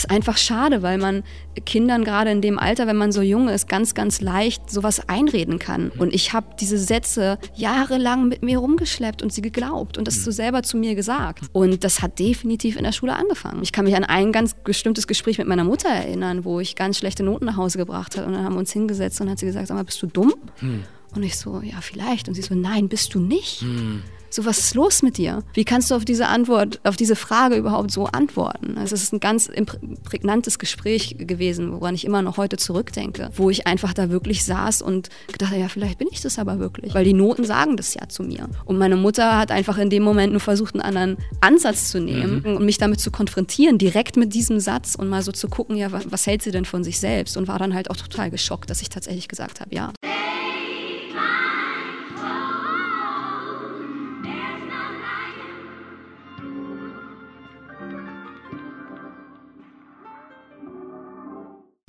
das ist einfach schade, weil man Kindern gerade in dem Alter, wenn man so jung ist, ganz, ganz leicht sowas einreden kann. Und ich habe diese Sätze jahrelang mit mir rumgeschleppt und sie geglaubt und das so selber zu mir gesagt. Und das hat definitiv in der Schule angefangen. Ich kann mich an ein ganz bestimmtes Gespräch mit meiner Mutter erinnern, wo ich ganz schlechte Noten nach Hause gebracht habe und dann haben wir uns hingesetzt und hat sie gesagt, sag mal, bist du dumm? Hm. Und ich so, ja, vielleicht. Und sie so, nein, bist du nicht. Hm. So, was ist los mit dir? Wie kannst du auf diese Antwort, auf diese Frage überhaupt so antworten? Also es ist ein ganz prägnantes Gespräch gewesen, woran ich immer noch heute zurückdenke, wo ich einfach da wirklich saß und gedacht, ja, vielleicht bin ich das aber wirklich, weil die Noten sagen das ja zu mir. Und meine Mutter hat einfach in dem Moment nur versucht, einen anderen Ansatz zu nehmen mhm. und mich damit zu konfrontieren, direkt mit diesem Satz und mal so zu gucken, ja, was, was hält sie denn von sich selbst? Und war dann halt auch total geschockt, dass ich tatsächlich gesagt habe, ja.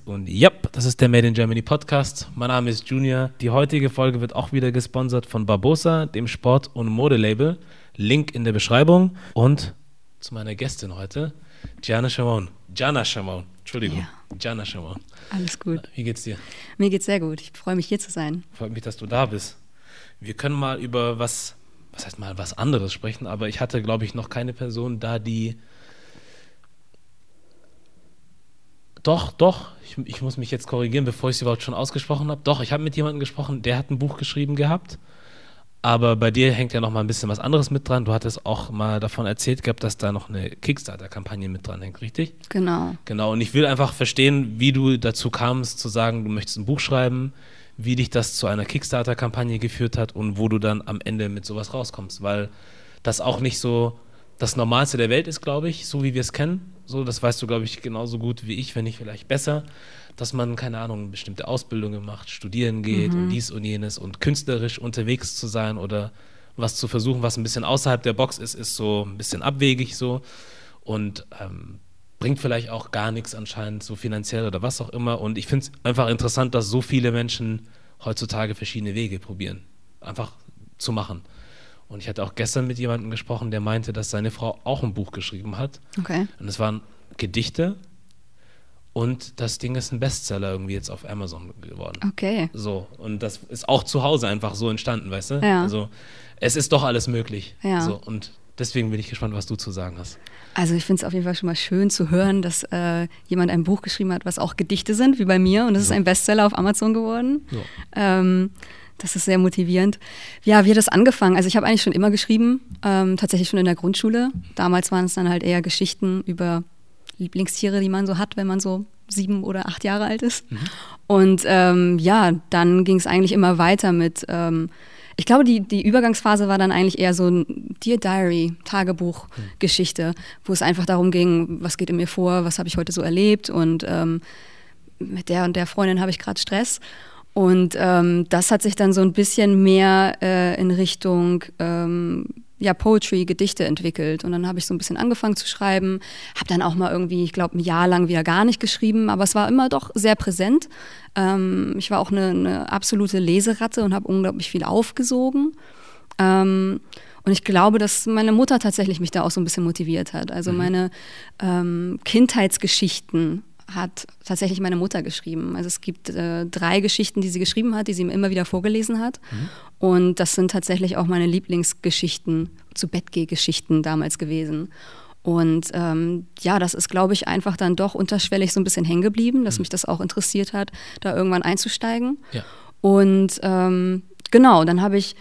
Und ja, das ist der Made in Germany Podcast. Mein Name ist Junior. Die heutige Folge wird auch wieder gesponsert von Barbosa, dem Sport- und Modelabel. Link in der Beschreibung. Und zu meiner Gästin heute, Gianna Shamon. Gianna Shamon, Entschuldigung. Ja. Gianna Shamon. Alles gut. Wie geht's dir? Mir geht's sehr gut. Ich freue mich hier zu sein. Freut mich, dass du da bist. Wir können mal über was, was heißt mal was anderes sprechen, aber ich hatte, glaube ich, noch keine Person da, die Doch, doch. Ich, ich, muss mich jetzt korrigieren, bevor ich es überhaupt schon ausgesprochen habe. Doch, ich habe mit jemandem gesprochen, der hat ein Buch geschrieben gehabt. Aber bei dir hängt ja noch mal ein bisschen was anderes mit dran. Du hattest auch mal davon erzählt gehabt, dass da noch eine Kickstarter-Kampagne mit dran hängt, richtig? Genau. Genau. Und ich will einfach verstehen, wie du dazu kamst, zu sagen, du möchtest ein Buch schreiben, wie dich das zu einer Kickstarter-Kampagne geführt hat und wo du dann am Ende mit sowas rauskommst. Weil das auch nicht so das Normalste der Welt ist, glaube ich, so wie wir es kennen. So, das weißt du, glaube ich, genauso gut wie ich, wenn nicht vielleicht besser, dass man, keine Ahnung, bestimmte Ausbildungen macht, studieren geht mhm. und dies und jenes und künstlerisch unterwegs zu sein oder was zu versuchen, was ein bisschen außerhalb der Box ist, ist so ein bisschen abwegig so und ähm, bringt vielleicht auch gar nichts anscheinend, so finanziell oder was auch immer. Und ich finde es einfach interessant, dass so viele Menschen heutzutage verschiedene Wege probieren, einfach zu machen. Und ich hatte auch gestern mit jemandem gesprochen, der meinte, dass seine Frau auch ein Buch geschrieben hat. Okay. Und es waren Gedichte und das Ding ist ein Bestseller irgendwie jetzt auf Amazon geworden. Okay. So, und das ist auch zu Hause einfach so entstanden, weißt du? Ja. Also, es ist doch alles möglich. Ja. So, und deswegen bin ich gespannt, was du zu sagen hast. Also ich finde es auf jeden Fall schon mal schön zu hören, dass äh, jemand ein Buch geschrieben hat, was auch Gedichte sind, wie bei mir. Und es so. ist ein Bestseller auf Amazon geworden. So. Ähm, das ist sehr motivierend. Ja, wie hat das angefangen? Also ich habe eigentlich schon immer geschrieben, ähm, tatsächlich schon in der Grundschule. Damals waren es dann halt eher Geschichten über Lieblingstiere, die man so hat, wenn man so sieben oder acht Jahre alt ist. Mhm. Und ähm, ja, dann ging es eigentlich immer weiter mit, ähm, ich glaube, die, die Übergangsphase war dann eigentlich eher so ein Dear Diary, Tagebuch-Geschichte, mhm. wo es einfach darum ging, was geht in mir vor, was habe ich heute so erlebt und ähm, mit der und der Freundin habe ich gerade Stress. Und ähm, das hat sich dann so ein bisschen mehr äh, in Richtung ähm, ja, Poetry, Gedichte entwickelt. Und dann habe ich so ein bisschen angefangen zu schreiben, habe dann auch mal irgendwie, ich glaube, ein Jahr lang wieder gar nicht geschrieben, aber es war immer doch sehr präsent. Ähm, ich war auch eine, eine, absolute Leseratte und habe unglaublich viel aufgesogen. Ähm, und ich glaube, dass meine Mutter tatsächlich mich da auch so ein bisschen motiviert hat. Also mhm. meine ähm, Kindheitsgeschichten hat tatsächlich meine Mutter geschrieben. Also es gibt äh, drei Geschichten, die sie geschrieben hat, die sie mir immer wieder vorgelesen hat. Mhm. Und das sind tatsächlich auch meine Lieblingsgeschichten, zu Bettgeh-Geschichten damals gewesen. Und ähm, ja, das ist, glaube ich, einfach dann doch unterschwellig so ein bisschen hängen geblieben, dass mhm. mich das auch interessiert hat, da irgendwann einzusteigen. Ja. Und ähm, genau, dann habe ich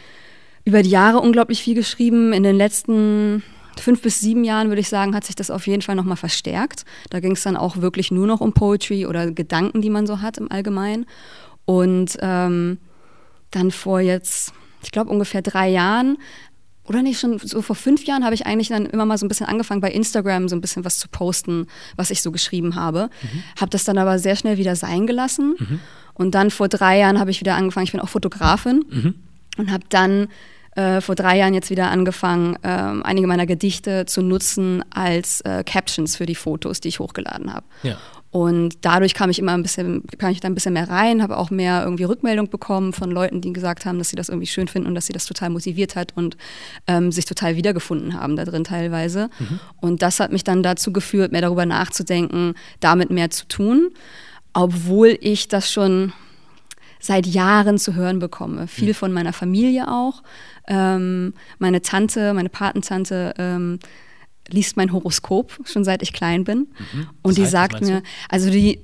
über die Jahre unglaublich viel geschrieben. In den letzten fünf bis sieben Jahren, würde ich sagen, hat sich das auf jeden Fall nochmal verstärkt. Da ging es dann auch wirklich nur noch um Poetry oder Gedanken, die man so hat im Allgemeinen. Und ähm, dann vor jetzt, ich glaube, ungefähr drei Jahren oder nicht schon so vor fünf Jahren habe ich eigentlich dann immer mal so ein bisschen angefangen bei Instagram so ein bisschen was zu posten, was ich so geschrieben habe. Mhm. Habe das dann aber sehr schnell wieder sein gelassen. Mhm. Und dann vor drei Jahren habe ich wieder angefangen, ich bin auch Fotografin mhm. und habe dann äh, vor drei Jahren jetzt wieder angefangen, ähm, einige meiner Gedichte zu nutzen als äh, Captions für die Fotos, die ich hochgeladen habe. Ja. Und dadurch kam ich immer ein bisschen, kam ich da ein bisschen mehr rein, habe auch mehr irgendwie Rückmeldung bekommen von Leuten, die gesagt haben, dass sie das irgendwie schön finden und dass sie das total motiviert hat und ähm, sich total wiedergefunden haben da drin teilweise. Mhm. Und das hat mich dann dazu geführt, mehr darüber nachzudenken, damit mehr zu tun, obwohl ich das schon seit Jahren zu hören bekomme. Viel mhm. von meiner Familie auch. Ähm, meine Tante, meine Patentante, ähm, liest mein Horoskop schon seit ich klein bin. Mhm. Und die heißt, sagt mir, also die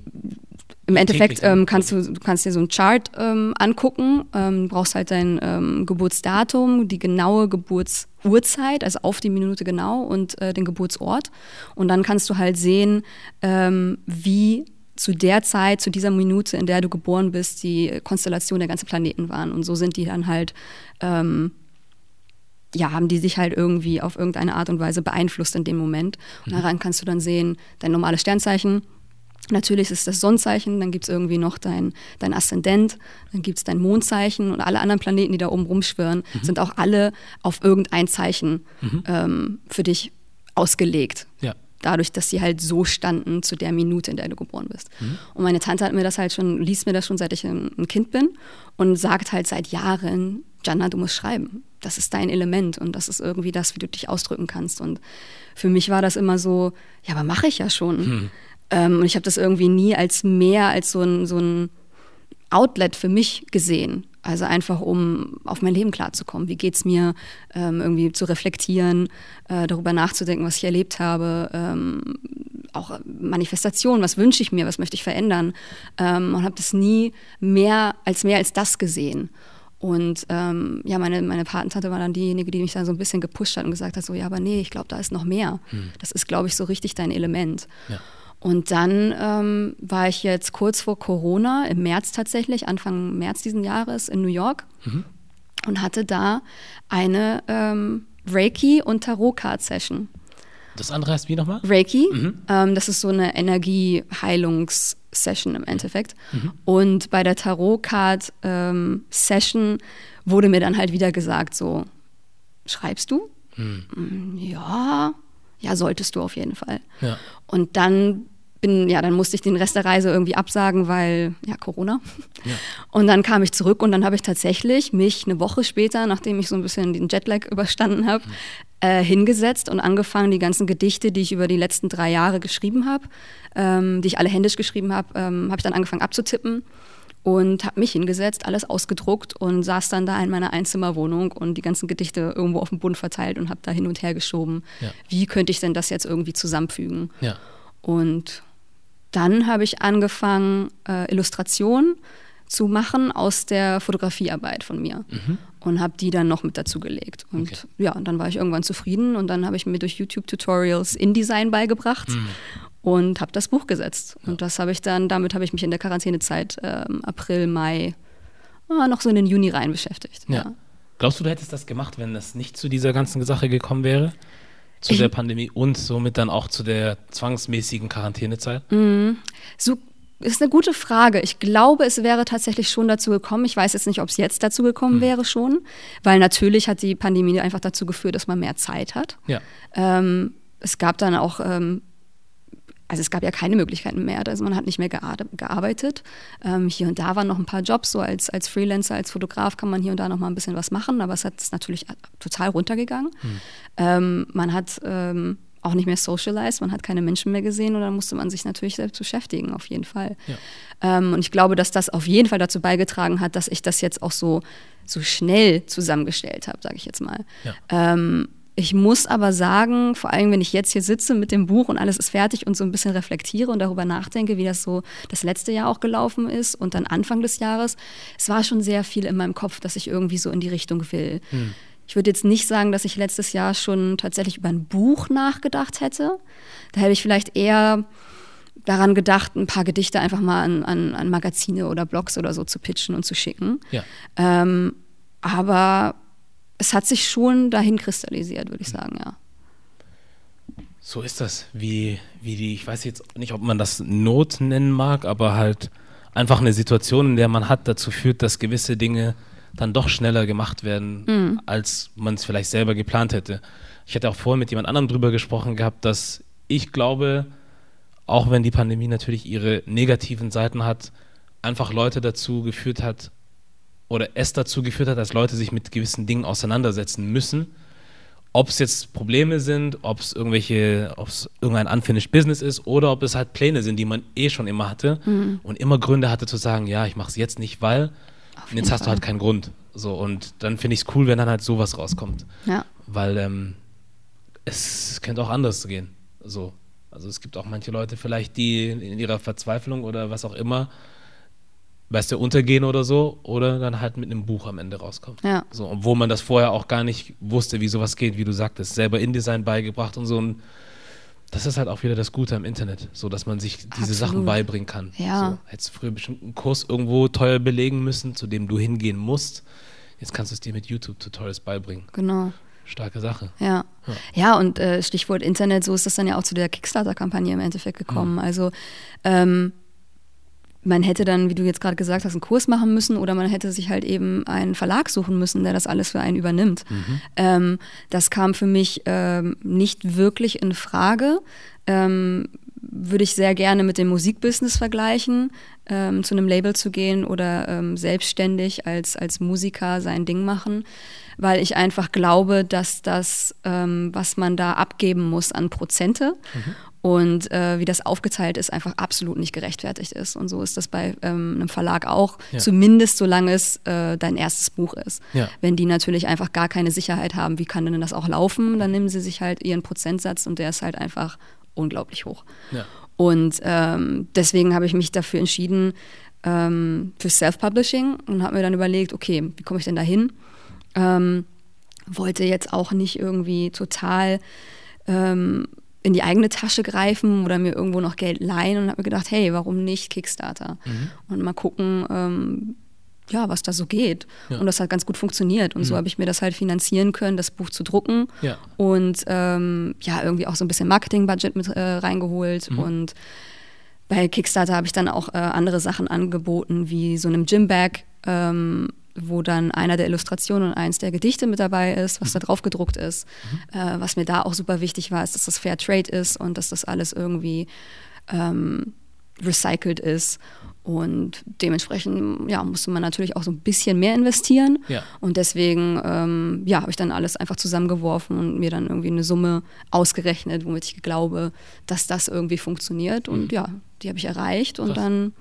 im Endeffekt ähm, kannst du, du kannst dir so einen Chart ähm, angucken, ähm, brauchst halt dein ähm, Geburtsdatum, die genaue Geburtsurzeit, also auf die Minute genau und äh, den Geburtsort. Und dann kannst du halt sehen, ähm, wie zu der Zeit, zu dieser Minute, in der du geboren bist, die Konstellation der ganzen Planeten waren. Und so sind die dann halt ähm, ja, haben die sich halt irgendwie auf irgendeine Art und Weise beeinflusst in dem Moment. Und mhm. daran kannst du dann sehen, dein normales Sternzeichen, Natürlich ist das Sonnenzeichen, dann gibt es irgendwie noch dein, dein Aszendent, dann gibt es dein Mondzeichen und alle anderen Planeten, die da oben rumschwirren, mhm. sind auch alle auf irgendein Zeichen mhm. ähm, für dich ausgelegt. Ja. Dadurch, dass sie halt so standen zu der Minute, in der du geboren bist. Mhm. Und meine Tante hat mir das halt schon, liest mir das schon, seit ich ein Kind bin und sagt halt seit Jahren, Jana, du musst schreiben. Das ist dein Element und das ist irgendwie das, wie du dich ausdrücken kannst. Und für mich war das immer so, ja, aber mache ich ja schon. Hm. Ähm, und ich habe das irgendwie nie als mehr als so ein, so ein Outlet für mich gesehen. Also einfach, um auf mein Leben klarzukommen. Wie geht es mir, ähm, irgendwie zu reflektieren, äh, darüber nachzudenken, was ich erlebt habe. Ähm, auch Manifestation, was wünsche ich mir, was möchte ich verändern. Ähm, und habe das nie mehr als mehr als das gesehen. Und ähm, ja, meine, meine Patentante war dann diejenige, die mich dann so ein bisschen gepusht hat und gesagt hat, so, ja, aber nee, ich glaube, da ist noch mehr. Hm. Das ist, glaube ich, so richtig dein Element. Ja. Und dann ähm, war ich jetzt kurz vor Corona, im März tatsächlich, Anfang März diesen Jahres in New York mhm. und hatte da eine ähm, Reiki- und Tarot-Card-Session. Das andere heißt wie nochmal? Reiki. Mhm. Ähm, das ist so eine Energieheilungs-Session im Endeffekt. Mhm. Und bei der Tarot-Card-Session ähm, wurde mir dann halt wieder gesagt, so, schreibst du? Mhm. Ja, ja, solltest du auf jeden Fall. Ja. Und dann bin, ja, dann musste ich den Rest der Reise irgendwie absagen, weil, ja, Corona. Ja. Und dann kam ich zurück und dann habe ich tatsächlich mich eine Woche später, nachdem ich so ein bisschen den Jetlag überstanden habe, mhm. äh, hingesetzt und angefangen, die ganzen Gedichte, die ich über die letzten drei Jahre geschrieben habe, ähm, die ich alle händisch geschrieben habe, ähm, habe ich dann angefangen abzutippen und habe mich hingesetzt, alles ausgedruckt und saß dann da in meiner Einzimmerwohnung und die ganzen Gedichte irgendwo auf dem Boden verteilt und habe da hin und her geschoben. Ja. Wie könnte ich denn das jetzt irgendwie zusammenfügen? Ja. Und dann habe ich angefangen, äh, Illustrationen zu machen aus der Fotografiearbeit von mir mhm. und habe die dann noch mit dazu gelegt. Und okay. ja, und dann war ich irgendwann zufrieden und dann habe ich mir durch YouTube-Tutorials InDesign beigebracht mhm und habe das Buch gesetzt. Ja. Und das habe ich dann, damit habe ich mich in der Quarantänezeit ähm, April, Mai, äh, noch so in den Juni rein beschäftigt. Ja. ja. Glaubst du, du hättest das gemacht, wenn das nicht zu dieser ganzen Sache gekommen wäre? Zu ich, der Pandemie und somit dann auch zu der zwangsmäßigen Quarantänezeit? Mhm. So ist eine gute Frage. Ich glaube, es wäre tatsächlich schon dazu gekommen. Ich weiß jetzt nicht, ob es jetzt dazu gekommen mhm. wäre schon, weil natürlich hat die Pandemie einfach dazu geführt, dass man mehr Zeit hat. Ja. Ähm, es gab dann auch ähm, also es gab ja keine Möglichkeiten mehr. Also man hat nicht mehr gearbeitet. Ähm, hier und da waren noch ein paar Jobs, so als, als Freelancer, als Fotograf kann man hier und da noch mal ein bisschen was machen, aber es hat natürlich total runtergegangen. Mhm. Ähm, man hat ähm, auch nicht mehr socialized, man hat keine Menschen mehr gesehen und dann musste man sich natürlich selbst beschäftigen, auf jeden Fall. Ja. Ähm, und ich glaube, dass das auf jeden Fall dazu beigetragen hat, dass ich das jetzt auch so, so schnell zusammengestellt habe, sage ich jetzt mal. Ja. Ich muss aber sagen, vor allem wenn ich jetzt hier sitze mit dem Buch und alles ist fertig und so ein bisschen reflektiere und darüber nachdenke, wie das so das letzte Jahr auch gelaufen ist und dann Anfang des Jahres, es war schon sehr viel in meinem Kopf, dass ich irgendwie so in die Richtung will. Hm. Ich würde jetzt nicht sagen, dass ich letztes Jahr schon tatsächlich über ein Buch nachgedacht hätte. Da hätte ich vielleicht eher daran gedacht, ein paar Gedichte einfach mal an, an, an Magazine oder Blogs oder so zu pitchen und zu schicken. Ja. Ähm, aber es hat sich schon dahin kristallisiert, würde ich sagen, ja. So ist das, wie, wie die, ich weiß jetzt nicht, ob man das Not nennen mag, aber halt einfach eine Situation, in der man hat, dazu führt, dass gewisse Dinge dann doch schneller gemacht werden, mhm. als man es vielleicht selber geplant hätte. Ich hatte auch vorhin mit jemand anderem drüber gesprochen gehabt, dass ich glaube, auch wenn die Pandemie natürlich ihre negativen Seiten hat, einfach Leute dazu geführt hat oder es dazu geführt hat, dass Leute sich mit gewissen Dingen auseinandersetzen müssen. Ob es jetzt Probleme sind, ob es irgendwelche, ob es irgendein unfinished Business ist oder ob es halt Pläne sind, die man eh schon immer hatte mhm. und immer Gründe hatte zu sagen, ja, ich mache es jetzt nicht, weil jetzt hast Fall. du halt keinen Grund. So, und dann finde ich es cool, wenn dann halt sowas rauskommt. Ja. Weil ähm, es könnte auch anders gehen. So. Also es gibt auch manche Leute vielleicht, die in ihrer Verzweiflung oder was auch immer, weißt du, untergehen oder so, oder dann halt mit einem Buch am Ende rauskommen. Ja. So, obwohl man das vorher auch gar nicht wusste, wie sowas geht, wie du sagtest, selber InDesign beigebracht und so. Und das ist halt auch wieder das Gute am Internet, so dass man sich diese Absolut. Sachen beibringen kann. Ja. So, hättest du früher bestimmt einen Kurs irgendwo teuer belegen müssen, zu dem du hingehen musst. Jetzt kannst du es dir mit YouTube-Tutorials beibringen. Genau. Starke Sache. Ja. Ja, ja und äh, Stichwort Internet, so ist das dann ja auch zu der Kickstarter-Kampagne im Endeffekt gekommen. Mhm. Also ähm, man hätte dann, wie du jetzt gerade gesagt hast, einen Kurs machen müssen oder man hätte sich halt eben einen Verlag suchen müssen, der das alles für einen übernimmt. Mhm. Ähm, das kam für mich ähm, nicht wirklich in Frage. Ähm, würde ich sehr gerne mit dem Musikbusiness vergleichen, ähm, zu einem Label zu gehen oder ähm, selbstständig als, als Musiker sein Ding machen weil ich einfach glaube, dass das, ähm, was man da abgeben muss an Prozente mhm. Und äh, wie das aufgeteilt ist, einfach absolut nicht gerechtfertigt ist. Und so ist das bei ähm, einem Verlag auch, ja. zumindest solange es äh, dein erstes Buch ist. Ja. Wenn die natürlich einfach gar keine Sicherheit haben, wie kann denn das auch laufen, dann nehmen sie sich halt ihren Prozentsatz und der ist halt einfach unglaublich hoch. Ja. Und ähm, deswegen habe ich mich dafür entschieden, ähm, für Self-Publishing und habe mir dann überlegt, okay, wie komme ich denn da hin? Ähm, wollte jetzt auch nicht irgendwie total ähm, in die eigene Tasche greifen oder mir irgendwo noch Geld leihen und habe mir gedacht, hey, warum nicht Kickstarter? Mhm. Und mal gucken, ähm, ja, was da so geht. Ja. Und das hat ganz gut funktioniert. Und mhm. so habe ich mir das halt finanzieren können, das Buch zu drucken. Ja. Und ähm, ja, irgendwie auch so ein bisschen Marketingbudget mit äh, reingeholt. Mhm. Und bei Kickstarter habe ich dann auch äh, andere Sachen angeboten, wie so einem Gymbag. Ähm, wo dann einer der Illustrationen und eins der Gedichte mit dabei ist, was da drauf gedruckt ist. Mhm. Äh, was mir da auch super wichtig war, ist, dass das Fair Trade ist und dass das alles irgendwie ähm, recycelt ist. Und dementsprechend ja, musste man natürlich auch so ein bisschen mehr investieren. Ja. Und deswegen ähm, ja, habe ich dann alles einfach zusammengeworfen und mir dann irgendwie eine Summe ausgerechnet, womit ich glaube, dass das irgendwie funktioniert. Und mhm. ja, die habe ich erreicht. Und Krass. dann,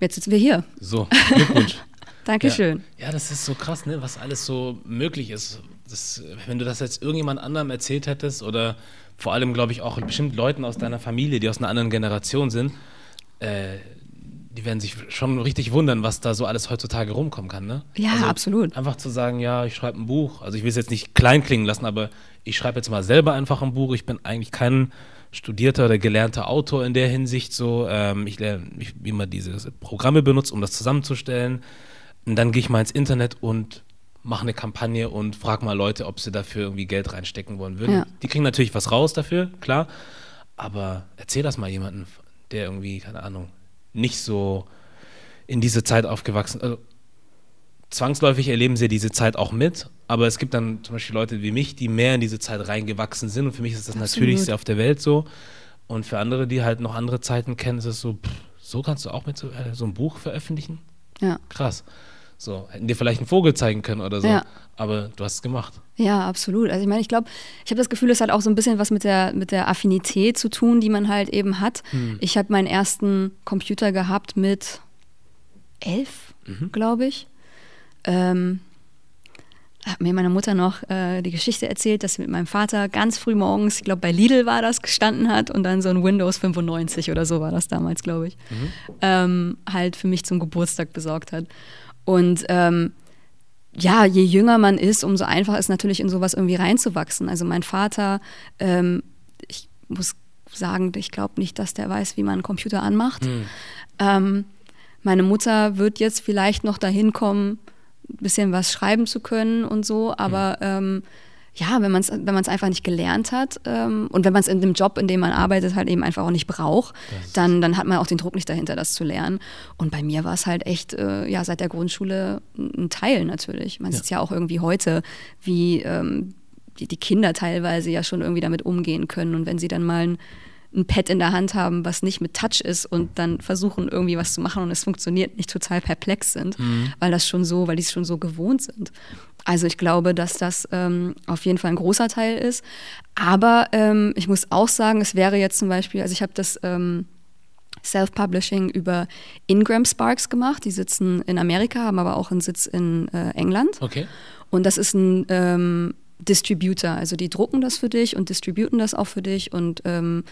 jetzt sitzen wir hier. So, Glückwunsch. Dankeschön. Ja, ja, das ist so krass, ne, was alles so möglich ist. Das, wenn du das jetzt irgendjemand anderem erzählt hättest oder vor allem, glaube ich, auch bestimmt Leuten aus deiner Familie, die aus einer anderen Generation sind, äh, die werden sich schon richtig wundern, was da so alles heutzutage rumkommen kann, ne? Ja, also absolut. Einfach zu sagen, ja, ich schreibe ein Buch. Also ich will es jetzt nicht klein klingen lassen, aber ich schreibe jetzt mal selber einfach ein Buch. Ich bin eigentlich kein studierter oder gelernter Autor in der Hinsicht so. Ähm, ich lerne, wie man diese Programme benutzt, um das zusammenzustellen. Und dann gehe ich mal ins Internet und mache eine Kampagne und frage mal Leute, ob sie dafür irgendwie Geld reinstecken wollen würden. Ja. Die kriegen natürlich was raus dafür, klar. Aber erzähl das mal jemandem, der irgendwie, keine Ahnung, nicht so in diese Zeit aufgewachsen ist. Also, zwangsläufig erleben sie diese Zeit auch mit, aber es gibt dann zum Beispiel Leute wie mich, die mehr in diese Zeit reingewachsen sind und für mich ist das Absolut. Natürlichste auf der Welt so. Und für andere, die halt noch andere Zeiten kennen, ist es so, pff, so kannst du auch mit so, äh, so einem Buch veröffentlichen? Ja. Krass. So, hätten dir vielleicht einen Vogel zeigen können oder so. Ja. Aber du hast es gemacht. Ja, absolut. Also ich meine, ich glaube, ich habe das Gefühl, es hat auch so ein bisschen was mit der, mit der Affinität zu tun, die man halt eben hat. Hm. Ich habe meinen ersten Computer gehabt mit elf, mhm. glaube ich. Ähm, hat mir meine Mutter noch äh, die Geschichte erzählt, dass sie mit meinem Vater ganz früh morgens, ich glaube bei Lidl war das, gestanden hat und dann so ein Windows 95 oder so war das damals, glaube ich, mhm. ähm, halt für mich zum Geburtstag besorgt hat. Und ähm, ja, je jünger man ist, umso einfacher ist natürlich in sowas irgendwie reinzuwachsen. Also mein Vater, ähm, ich muss sagen, ich glaube nicht, dass der weiß, wie man einen Computer anmacht. Mhm. Ähm, meine Mutter wird jetzt vielleicht noch dahin kommen, ein bisschen was schreiben zu können und so, aber mhm. ähm, ja, wenn man es wenn man's einfach nicht gelernt hat ähm, und wenn man es in dem Job, in dem man arbeitet, halt eben einfach auch nicht braucht, dann, dann hat man auch den Druck nicht dahinter, das zu lernen. Und bei mir war es halt echt, äh, ja, seit der Grundschule ein Teil natürlich. Man ja. sieht ja auch irgendwie heute, wie ähm, die, die Kinder teilweise ja schon irgendwie damit umgehen können. Und wenn sie dann mal ein ein Pad in der Hand haben, was nicht mit Touch ist und dann versuchen irgendwie was zu machen und es funktioniert, nicht total perplex sind, mhm. weil das schon so, weil die es schon so gewohnt sind. Also ich glaube, dass das ähm, auf jeden Fall ein großer Teil ist. Aber ähm, ich muss auch sagen, es wäre jetzt zum Beispiel, also ich habe das ähm, Self-Publishing über Ingram Sparks gemacht. Die sitzen in Amerika, haben aber auch einen Sitz in äh, England. Okay. Und das ist ein ähm, Distributor. Also die drucken das für dich und distributen das auch für dich und ähm,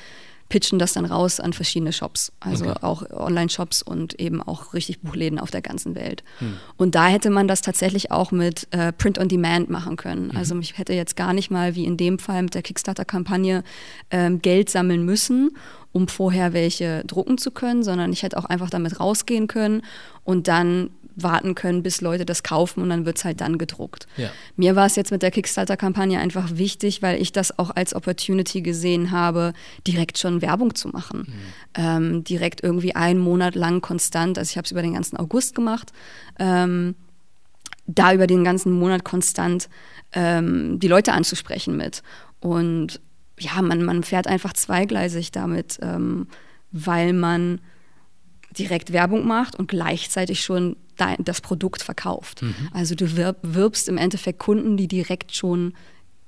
pitchen das dann raus an verschiedene Shops, also okay. auch Online-Shops und eben auch richtig Buchläden auf der ganzen Welt. Hm. Und da hätte man das tatsächlich auch mit äh, Print on Demand machen können. Mhm. Also ich hätte jetzt gar nicht mal wie in dem Fall mit der Kickstarter-Kampagne ähm, Geld sammeln müssen, um vorher welche drucken zu können, sondern ich hätte auch einfach damit rausgehen können und dann warten können, bis Leute das kaufen und dann wird es halt dann gedruckt. Ja. Mir war es jetzt mit der Kickstarter-Kampagne einfach wichtig, weil ich das auch als Opportunity gesehen habe, direkt schon Werbung zu machen. Mhm. Ähm, direkt irgendwie einen Monat lang konstant, also ich habe es über den ganzen August gemacht, ähm, da über den ganzen Monat konstant ähm, die Leute anzusprechen mit. Und ja, man, man fährt einfach zweigleisig damit, ähm, weil man direkt Werbung macht und gleichzeitig schon dein, das Produkt verkauft. Mhm. Also du wirb, wirbst im Endeffekt Kunden, die direkt schon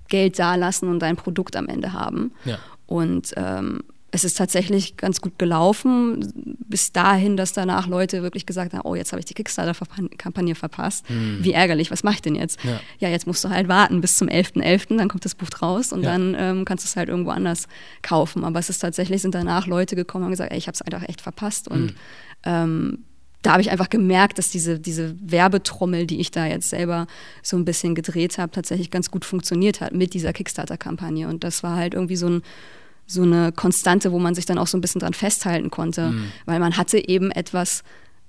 Geld dalassen und dein Produkt am Ende haben. Ja. Und ähm, es ist tatsächlich ganz gut gelaufen, bis dahin, dass danach Leute wirklich gesagt haben, oh, jetzt habe ich die Kickstarter-Kampagne verpasst. Mhm. Wie ärgerlich, was mache ich denn jetzt? Ja. ja. jetzt musst du halt warten bis zum 11.11., .11., dann kommt das Buch raus und ja. dann ähm, kannst du es halt irgendwo anders kaufen. Aber es ist tatsächlich, sind danach Leute gekommen und gesagt, ey, ich habe es einfach echt verpasst. Und mhm. ähm, da habe ich einfach gemerkt, dass diese, diese Werbetrommel, die ich da jetzt selber so ein bisschen gedreht habe, tatsächlich ganz gut funktioniert hat mit dieser Kickstarter-Kampagne. Und das war halt irgendwie so, ein, so eine Konstante, wo man sich dann auch so ein bisschen dran festhalten konnte, mhm. weil man hatte eben etwas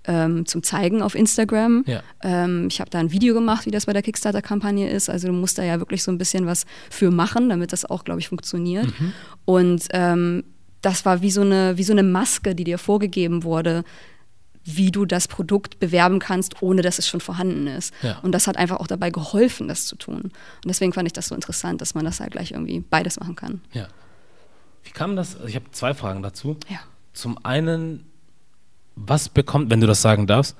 ähm, zum Zeigen auf Instagram. Ja. Ähm, ich habe da ein Video gemacht, wie das bei der Kickstarter-Kampagne ist. Also du musst da ja wirklich so ein bisschen was für machen, damit das auch, glaube ich, funktioniert. Mhm. Und ähm, das war wie so, eine, wie so eine Maske, die dir vorgegeben wurde, wie du das Produkt bewerben kannst, ohne dass es schon vorhanden ist. Ja. Und das hat einfach auch dabei geholfen, das zu tun. Und deswegen fand ich das so interessant, dass man das halt gleich irgendwie beides machen kann. Ja. Wie kam das? Also ich habe zwei Fragen dazu. Ja. Zum einen, was bekommt, wenn du das sagen darfst,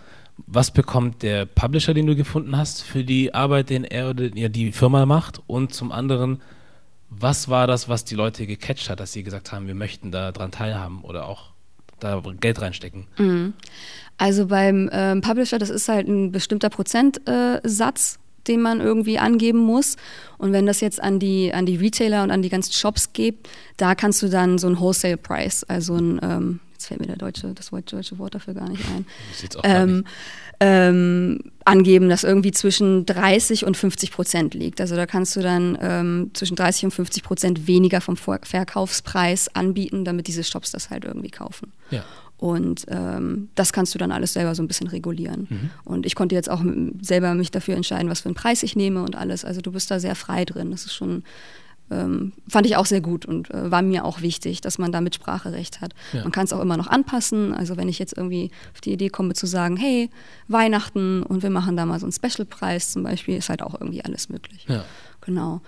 was bekommt der Publisher, den du gefunden hast, für die Arbeit, den er oder die Firma macht? Und zum anderen, was war das, was die Leute gecatcht hat, dass sie gesagt haben, wir möchten da dran teilhaben oder auch da Geld reinstecken? Mhm. Also beim ähm, Publisher, das ist halt ein bestimmter Prozentsatz, äh, den man irgendwie angeben muss. Und wenn das jetzt an die, an die Retailer und an die ganzen Shops geht, da kannst du dann so einen Wholesale Price, also ein, ähm, jetzt fällt mir der deutsche, das deutsche Wort dafür gar nicht ein. Ähm, nicht. Ähm, angeben, das irgendwie zwischen 30 und 50 Prozent liegt. Also da kannst du dann ähm, zwischen 30 und 50 Prozent weniger vom Verkaufspreis anbieten, damit diese Shops das halt irgendwie kaufen. Ja. Und ähm, das kannst du dann alles selber so ein bisschen regulieren. Mhm. Und ich konnte jetzt auch selber mich dafür entscheiden, was für einen Preis ich nehme und alles. Also du bist da sehr frei drin. Das ist schon, ähm, fand ich auch sehr gut und äh, war mir auch wichtig, dass man da Mitspracherecht hat. Ja. Man kann es auch immer noch anpassen. Also wenn ich jetzt irgendwie auf die Idee komme zu sagen, hey, Weihnachten und wir machen da mal so einen Special-Preis zum Beispiel, ist halt auch irgendwie alles möglich. Ja. Genau.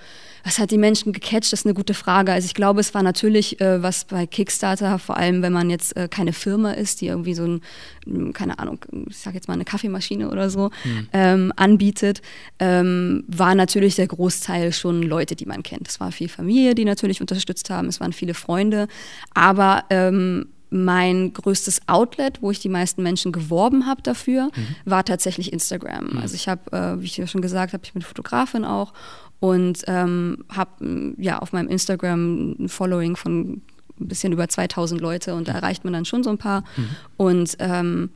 Was hat die Menschen gecatcht? Das ist eine gute Frage. Also ich glaube, es war natürlich äh, was bei Kickstarter, vor allem wenn man jetzt äh, keine Firma ist, die irgendwie so ein, hm, keine Ahnung, ich sag jetzt mal eine Kaffeemaschine oder so mhm. ähm, anbietet, ähm, war natürlich der Großteil schon Leute, die man kennt. Es war viel Familie, die natürlich unterstützt haben, es waren viele Freunde, aber ähm, mein größtes Outlet, wo ich die meisten Menschen geworben habe dafür, mhm. war tatsächlich Instagram. Mhm. Also ich habe, äh, wie ich ja schon gesagt habe, ich bin Fotografin auch und ähm, habe ja auf meinem Instagram ein Following von ein bisschen über 2000 Leute und da erreicht man dann schon so ein paar. Mhm. Und ähm,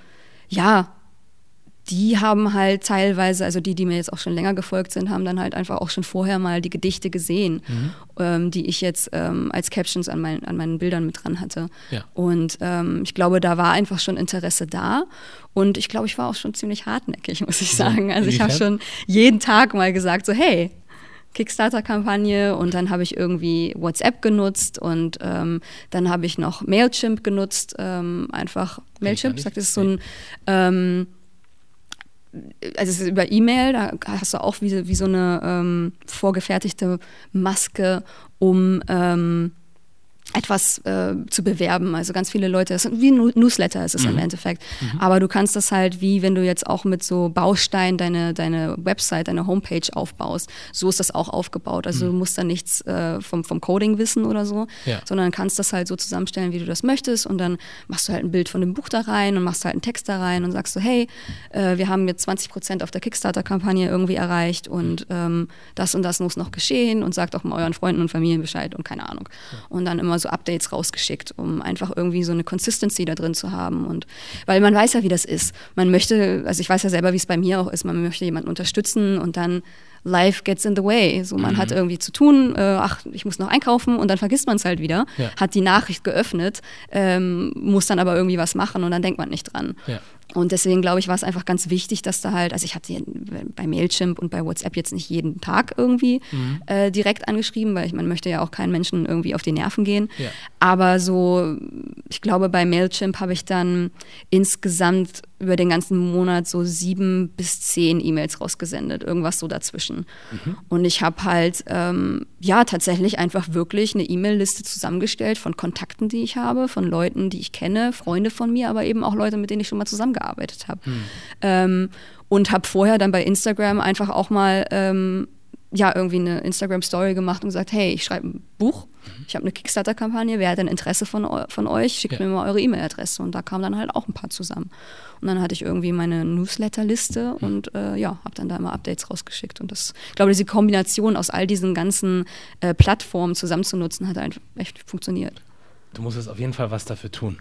ja, die haben halt teilweise, also die, die mir jetzt auch schon länger gefolgt sind, haben dann halt einfach auch schon vorher mal die Gedichte gesehen, mhm. ähm, die ich jetzt ähm, als Captions an, mein, an meinen Bildern mit dran hatte. Ja. Und ähm, ich glaube, da war einfach schon Interesse da. Und ich glaube, ich war auch schon ziemlich hartnäckig, muss ich sagen. Also ich habe schon jeden Tag mal gesagt, so hey, Kickstarter-Kampagne und dann habe ich irgendwie WhatsApp genutzt und ähm, dann habe ich noch Mailchimp genutzt, ähm, einfach Mailchimp, sagt es so ein ähm, also es ist über E-Mail, da hast du auch wie, wie so eine ähm, vorgefertigte Maske, um ähm, etwas äh, zu bewerben. Also ganz viele Leute, das wie ein Newsletter ist es mhm. im Endeffekt. Mhm. Aber du kannst das halt wie, wenn du jetzt auch mit so Bausteinen deine, deine Website, deine Homepage aufbaust. So ist das auch aufgebaut. Also mhm. du musst da nichts äh, vom, vom Coding wissen oder so, ja. sondern kannst das halt so zusammenstellen, wie du das möchtest. Und dann machst du halt ein Bild von dem Buch da rein und machst halt einen Text da rein und sagst so, hey, äh, wir haben jetzt 20 Prozent auf der Kickstarter-Kampagne irgendwie erreicht und ähm, das und das muss noch geschehen und sagt auch mal euren Freunden und Familien Bescheid und keine Ahnung. Ja. Und dann immer so so Updates rausgeschickt, um einfach irgendwie so eine Consistency da drin zu haben. Und weil man weiß ja, wie das ist. Man möchte, also ich weiß ja selber, wie es bei mir auch ist, man möchte jemanden unterstützen und dann life gets in the way. So, man mhm. hat irgendwie zu tun, äh, ach, ich muss noch einkaufen und dann vergisst man es halt wieder, ja. hat die Nachricht geöffnet, ähm, muss dann aber irgendwie was machen und dann denkt man nicht dran. Ja. Und deswegen glaube ich, war es einfach ganz wichtig, dass da halt, also ich hatte bei Mailchimp und bei WhatsApp jetzt nicht jeden Tag irgendwie mhm. äh, direkt angeschrieben, weil ich, man möchte ja auch keinen Menschen irgendwie auf die Nerven gehen. Ja. Aber so, ich glaube, bei Mailchimp habe ich dann insgesamt über den ganzen Monat so sieben bis zehn E-Mails rausgesendet, irgendwas so dazwischen. Mhm. Und ich habe halt, ähm, ja, tatsächlich einfach wirklich eine E-Mail-Liste zusammengestellt von Kontakten, die ich habe, von Leuten, die ich kenne, Freunde von mir, aber eben auch Leute, mit denen ich schon mal zusammengearbeitet habe. Mhm. Ähm, und habe vorher dann bei Instagram einfach auch mal ähm, ja, irgendwie eine Instagram-Story gemacht und gesagt, hey, ich schreibe ein Buch, mhm. ich habe eine Kickstarter-Kampagne, wer hat ein Interesse von, von euch, schickt ja. mir mal eure E-Mail-Adresse. Und da kamen dann halt auch ein paar zusammen. Und dann hatte ich irgendwie meine Newsletter-Liste mhm. und äh, ja, habe dann da immer Updates rausgeschickt. Und das, ich glaube, diese Kombination aus all diesen ganzen äh, Plattformen zusammenzunutzen, hat einfach echt funktioniert. Du musst jetzt auf jeden Fall was dafür tun.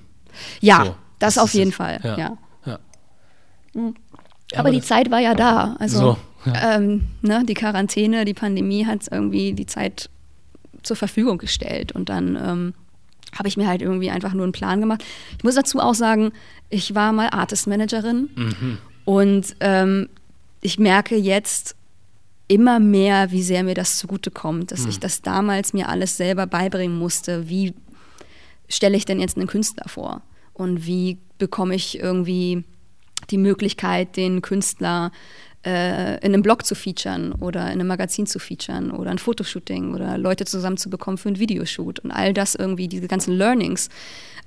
Ja, so, das, das auf jeden Fall, ja. ja. ja. Mhm. Aber, aber die Zeit war ja da. Also so, ja. ähm, ne, die Quarantäne, die Pandemie hat irgendwie die Zeit zur Verfügung gestellt. Und dann ähm, habe ich mir halt irgendwie einfach nur einen Plan gemacht. Ich muss dazu auch sagen, ich war mal Artist Managerin mhm. und ähm, ich merke jetzt immer mehr, wie sehr mir das zugutekommt, dass mhm. ich das damals mir alles selber beibringen musste. Wie stelle ich denn jetzt einen Künstler vor? Und wie bekomme ich irgendwie die Möglichkeit, den Künstler äh, in einem Blog zu featuren oder in einem Magazin zu featuren oder ein Fotoshooting oder Leute zusammenzubekommen für ein Videoshoot und all das irgendwie, diese ganzen Learnings,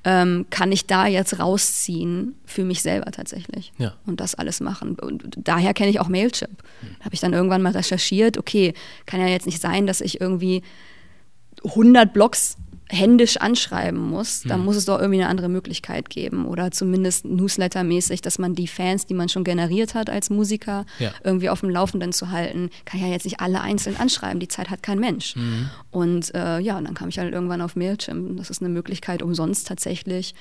ähm, kann ich da jetzt rausziehen für mich selber tatsächlich ja. und das alles machen. Und daher kenne ich auch Mailchimp. Da habe ich dann irgendwann mal recherchiert, okay, kann ja jetzt nicht sein, dass ich irgendwie 100 Blogs händisch anschreiben muss, dann mhm. muss es doch irgendwie eine andere Möglichkeit geben oder zumindest Newsletter-mäßig, dass man die Fans, die man schon generiert hat als Musiker, ja. irgendwie auf dem Laufenden zu halten, kann ja jetzt nicht alle einzeln anschreiben, die Zeit hat kein Mensch. Mhm. Und äh, ja, und dann kam ich halt irgendwann auf Mailchimp. Das ist eine Möglichkeit, umsonst tatsächlich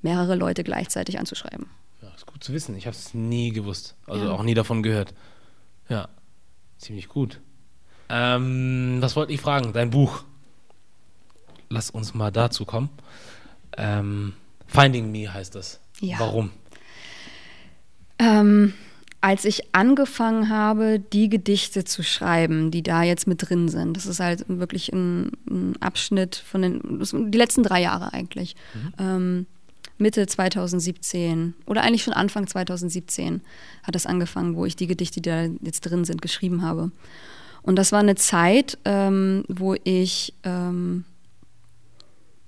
mehrere Leute gleichzeitig anzuschreiben. Ja, ist gut zu wissen. Ich habe es nie gewusst, also ja. auch nie davon gehört. Ja, ziemlich gut. Ähm, was wollte ich fragen? Dein Buch lass uns mal dazu kommen. Ähm, Finding Me heißt das. Ja. Warum? Ähm, als ich angefangen habe, die Gedichte zu schreiben, die da jetzt mit drin sind, das ist halt wirklich ein, ein Abschnitt von den, die letzten drei Jahre eigentlich. Mhm. Ähm, Mitte 2017 oder eigentlich schon Anfang 2017 hat das angefangen, wo ich die Gedichte, die da jetzt drin sind, geschrieben habe. Und das war eine Zeit, ähm, wo ich ähm,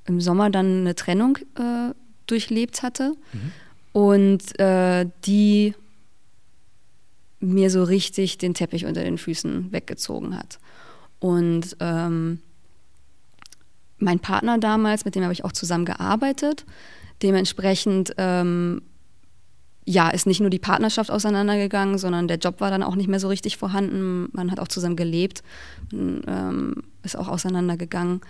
im Sommer dann eine Trennung äh, durchlebt hatte mhm. und äh, die mir so richtig den Teppich unter den Füßen weggezogen hat. Und ähm, mein Partner damals, mit dem habe ich auch zusammen gearbeitet, dementsprechend ähm, ja, ist nicht nur die Partnerschaft auseinandergegangen, sondern der Job war dann auch nicht mehr so richtig vorhanden. Man hat auch zusammen gelebt, ähm, ist auch auseinandergegangen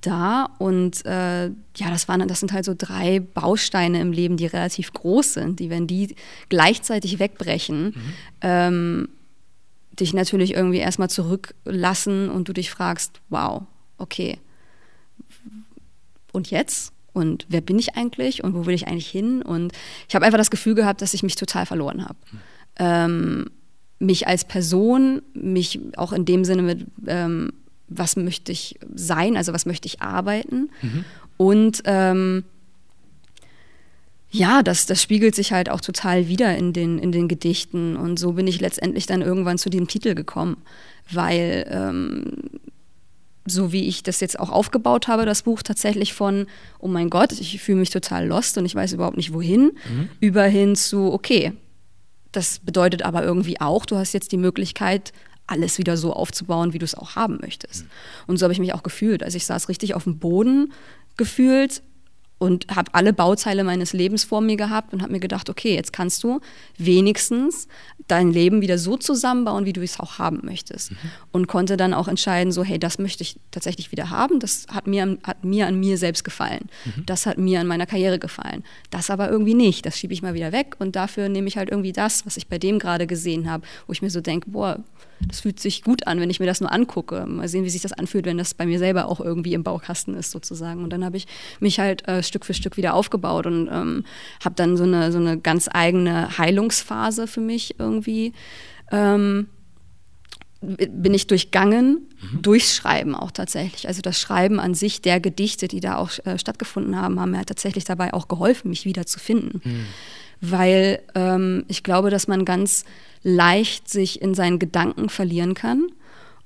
da und äh, ja, das waren, das sind halt so drei Bausteine im Leben, die relativ groß sind, die, wenn die gleichzeitig wegbrechen, mhm. ähm, dich natürlich irgendwie erstmal zurücklassen und du dich fragst, wow, okay, und jetzt? Und wer bin ich eigentlich und wo will ich eigentlich hin? Und ich habe einfach das Gefühl gehabt, dass ich mich total verloren habe. Mhm. Ähm, mich als Person, mich auch in dem Sinne mit, ähm, was möchte ich sein, also was möchte ich arbeiten. Mhm. Und ähm, ja, das, das spiegelt sich halt auch total wieder in den, in den Gedichten. Und so bin ich letztendlich dann irgendwann zu dem Titel gekommen, weil ähm, so wie ich das jetzt auch aufgebaut habe, das Buch tatsächlich von, oh mein Gott, ich fühle mich total lost und ich weiß überhaupt nicht wohin, mhm. über hin zu, okay, das bedeutet aber irgendwie auch, du hast jetzt die Möglichkeit, alles wieder so aufzubauen, wie du es auch haben möchtest. Mhm. Und so habe ich mich auch gefühlt. Also ich saß richtig auf dem Boden gefühlt, und habe alle Bauteile meines Lebens vor mir gehabt und habe mir gedacht, okay, jetzt kannst du wenigstens dein Leben wieder so zusammenbauen, wie du es auch haben möchtest. Mhm. Und konnte dann auch entscheiden, so, hey, das möchte ich tatsächlich wieder haben, das hat mir, hat mir an mir selbst gefallen, mhm. das hat mir an meiner Karriere gefallen, das aber irgendwie nicht, das schiebe ich mal wieder weg und dafür nehme ich halt irgendwie das, was ich bei dem gerade gesehen habe, wo ich mir so denke, boah, das fühlt sich gut an, wenn ich mir das nur angucke. Mal sehen, wie sich das anfühlt, wenn das bei mir selber auch irgendwie im Baukasten ist, sozusagen. Und dann habe ich mich halt äh, Stück für Stück wieder aufgebaut und ähm, habe dann so eine, so eine ganz eigene Heilungsphase für mich irgendwie. Ähm, bin ich durchgangen, mhm. durchs Schreiben auch tatsächlich. Also das Schreiben an sich der Gedichte, die da auch äh, stattgefunden haben, haben mir halt tatsächlich dabei auch geholfen, mich wieder zu finden. Mhm. Weil ähm, ich glaube, dass man ganz leicht sich in seinen Gedanken verlieren kann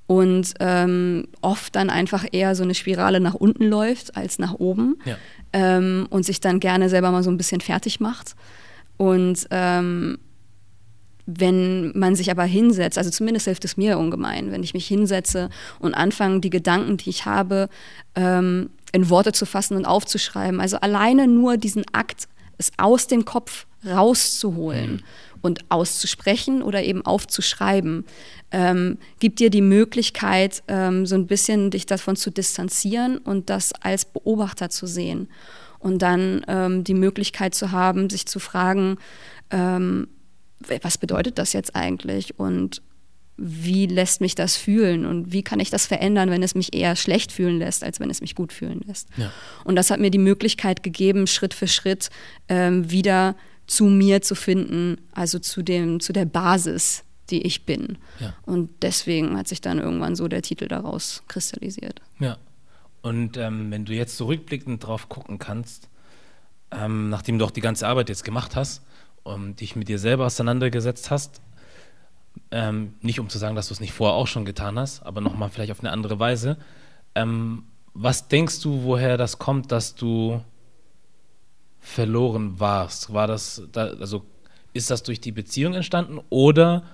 und ähm, oft dann einfach eher so eine Spirale nach unten läuft als nach oben ja. ähm, und sich dann gerne selber mal so ein bisschen fertig macht. Und ähm, wenn man sich aber hinsetzt, also zumindest hilft es mir ungemein, wenn ich mich hinsetze und anfange, die Gedanken, die ich habe, ähm, in Worte zu fassen und aufzuschreiben. Also alleine nur diesen Akt, es aus dem Kopf rauszuholen. Mhm und auszusprechen oder eben aufzuschreiben, ähm, gibt dir die Möglichkeit, ähm, so ein bisschen dich davon zu distanzieren und das als Beobachter zu sehen. Und dann ähm, die Möglichkeit zu haben, sich zu fragen, ähm, was bedeutet das jetzt eigentlich und wie lässt mich das fühlen und wie kann ich das verändern, wenn es mich eher schlecht fühlen lässt, als wenn es mich gut fühlen lässt. Ja. Und das hat mir die Möglichkeit gegeben, Schritt für Schritt ähm, wieder zu mir zu finden, also zu, dem, zu der Basis, die ich bin. Ja. Und deswegen hat sich dann irgendwann so der Titel daraus kristallisiert. Ja. Und ähm, wenn du jetzt zurückblickend drauf gucken kannst, ähm, nachdem du auch die ganze Arbeit jetzt gemacht hast und dich mit dir selber auseinandergesetzt hast, ähm, nicht um zu sagen, dass du es nicht vorher auch schon getan hast, aber nochmal vielleicht auf eine andere Weise, ähm, was denkst du, woher das kommt, dass du verloren warst? War das, da, also ist das durch die Beziehung entstanden oder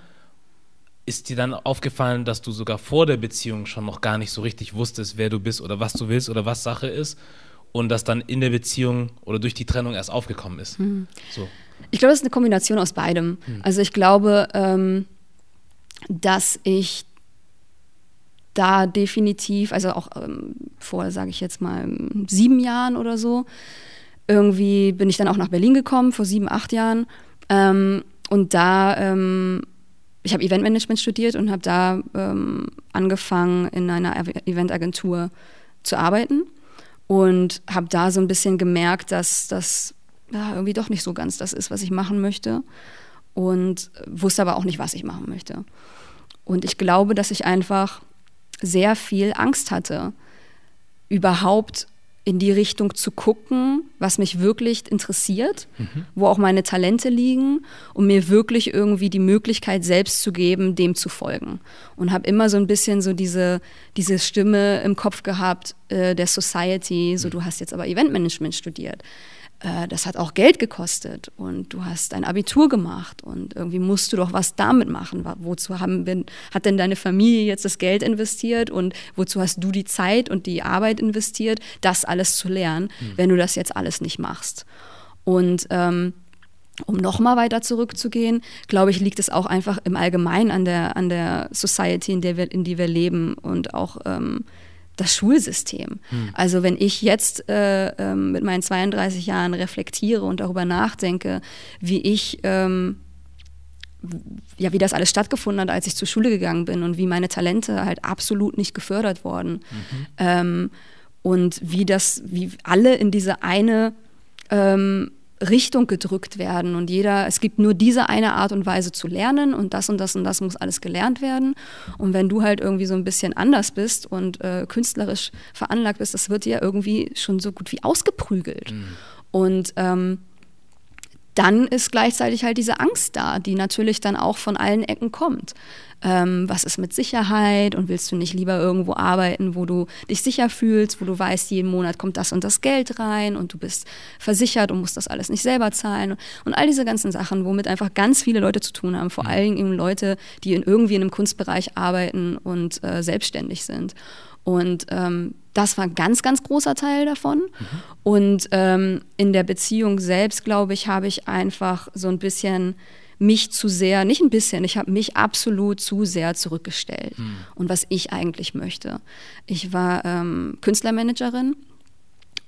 ist dir dann aufgefallen, dass du sogar vor der Beziehung schon noch gar nicht so richtig wusstest, wer du bist oder was du willst oder was Sache ist und das dann in der Beziehung oder durch die Trennung erst aufgekommen ist? Hm. So. Ich glaube, das ist eine Kombination aus beidem. Hm. Also ich glaube, ähm, dass ich da definitiv, also auch ähm, vor, sage ich jetzt mal, sieben Jahren oder so, irgendwie bin ich dann auch nach Berlin gekommen, vor sieben, acht Jahren. Ähm, und da, ähm, ich habe Eventmanagement studiert und habe da ähm, angefangen, in einer Eventagentur zu arbeiten. Und habe da so ein bisschen gemerkt, dass das ja, irgendwie doch nicht so ganz das ist, was ich machen möchte. Und wusste aber auch nicht, was ich machen möchte. Und ich glaube, dass ich einfach sehr viel Angst hatte, überhaupt in die Richtung zu gucken, was mich wirklich interessiert, mhm. wo auch meine Talente liegen, um mir wirklich irgendwie die Möglichkeit selbst zu geben, dem zu folgen. Und habe immer so ein bisschen so diese, diese Stimme im Kopf gehabt äh, der Society, so mhm. du hast jetzt aber Eventmanagement studiert äh, das hat auch Geld gekostet und du hast ein Abitur gemacht und irgendwie musst du doch was damit machen. Wozu haben wir, hat denn deine Familie jetzt das Geld investiert und wozu hast du die Zeit und die Arbeit investiert, das alles zu lernen, mhm. wenn du das jetzt alles nicht machst? Und ähm, um nochmal weiter zurückzugehen, glaube ich, liegt es auch einfach im Allgemeinen an der, an der Society, in der wir, in die wir leben und auch ähm, das Schulsystem. Hm. Also wenn ich jetzt äh, äh, mit meinen 32 Jahren reflektiere und darüber nachdenke, wie ich ähm, ja, wie das alles stattgefunden hat, als ich zur Schule gegangen bin und wie meine Talente halt absolut nicht gefördert wurden. Mhm. Ähm, und wie das, wie alle in diese eine ähm, Richtung gedrückt werden und jeder, es gibt nur diese eine Art und Weise zu lernen und das und das und das muss alles gelernt werden. Und wenn du halt irgendwie so ein bisschen anders bist und äh, künstlerisch veranlagt bist, das wird dir irgendwie schon so gut wie ausgeprügelt. Mhm. Und ähm, dann ist gleichzeitig halt diese Angst da, die natürlich dann auch von allen Ecken kommt. Ähm, was ist mit Sicherheit und willst du nicht lieber irgendwo arbeiten, wo du dich sicher fühlst, wo du weißt, jeden Monat kommt das und das Geld rein und du bist versichert und musst das alles nicht selber zahlen und all diese ganzen Sachen, womit einfach ganz viele Leute zu tun haben, vor mhm. allem eben Leute, die in irgendwie in einem Kunstbereich arbeiten und äh, selbstständig sind. Und ähm, das war ein ganz, ganz großer Teil davon. Mhm. Und ähm, in der Beziehung selbst, glaube ich, habe ich einfach so ein bisschen mich zu sehr, nicht ein bisschen, ich habe mich absolut zu sehr zurückgestellt mhm. und was ich eigentlich möchte. Ich war ähm, Künstlermanagerin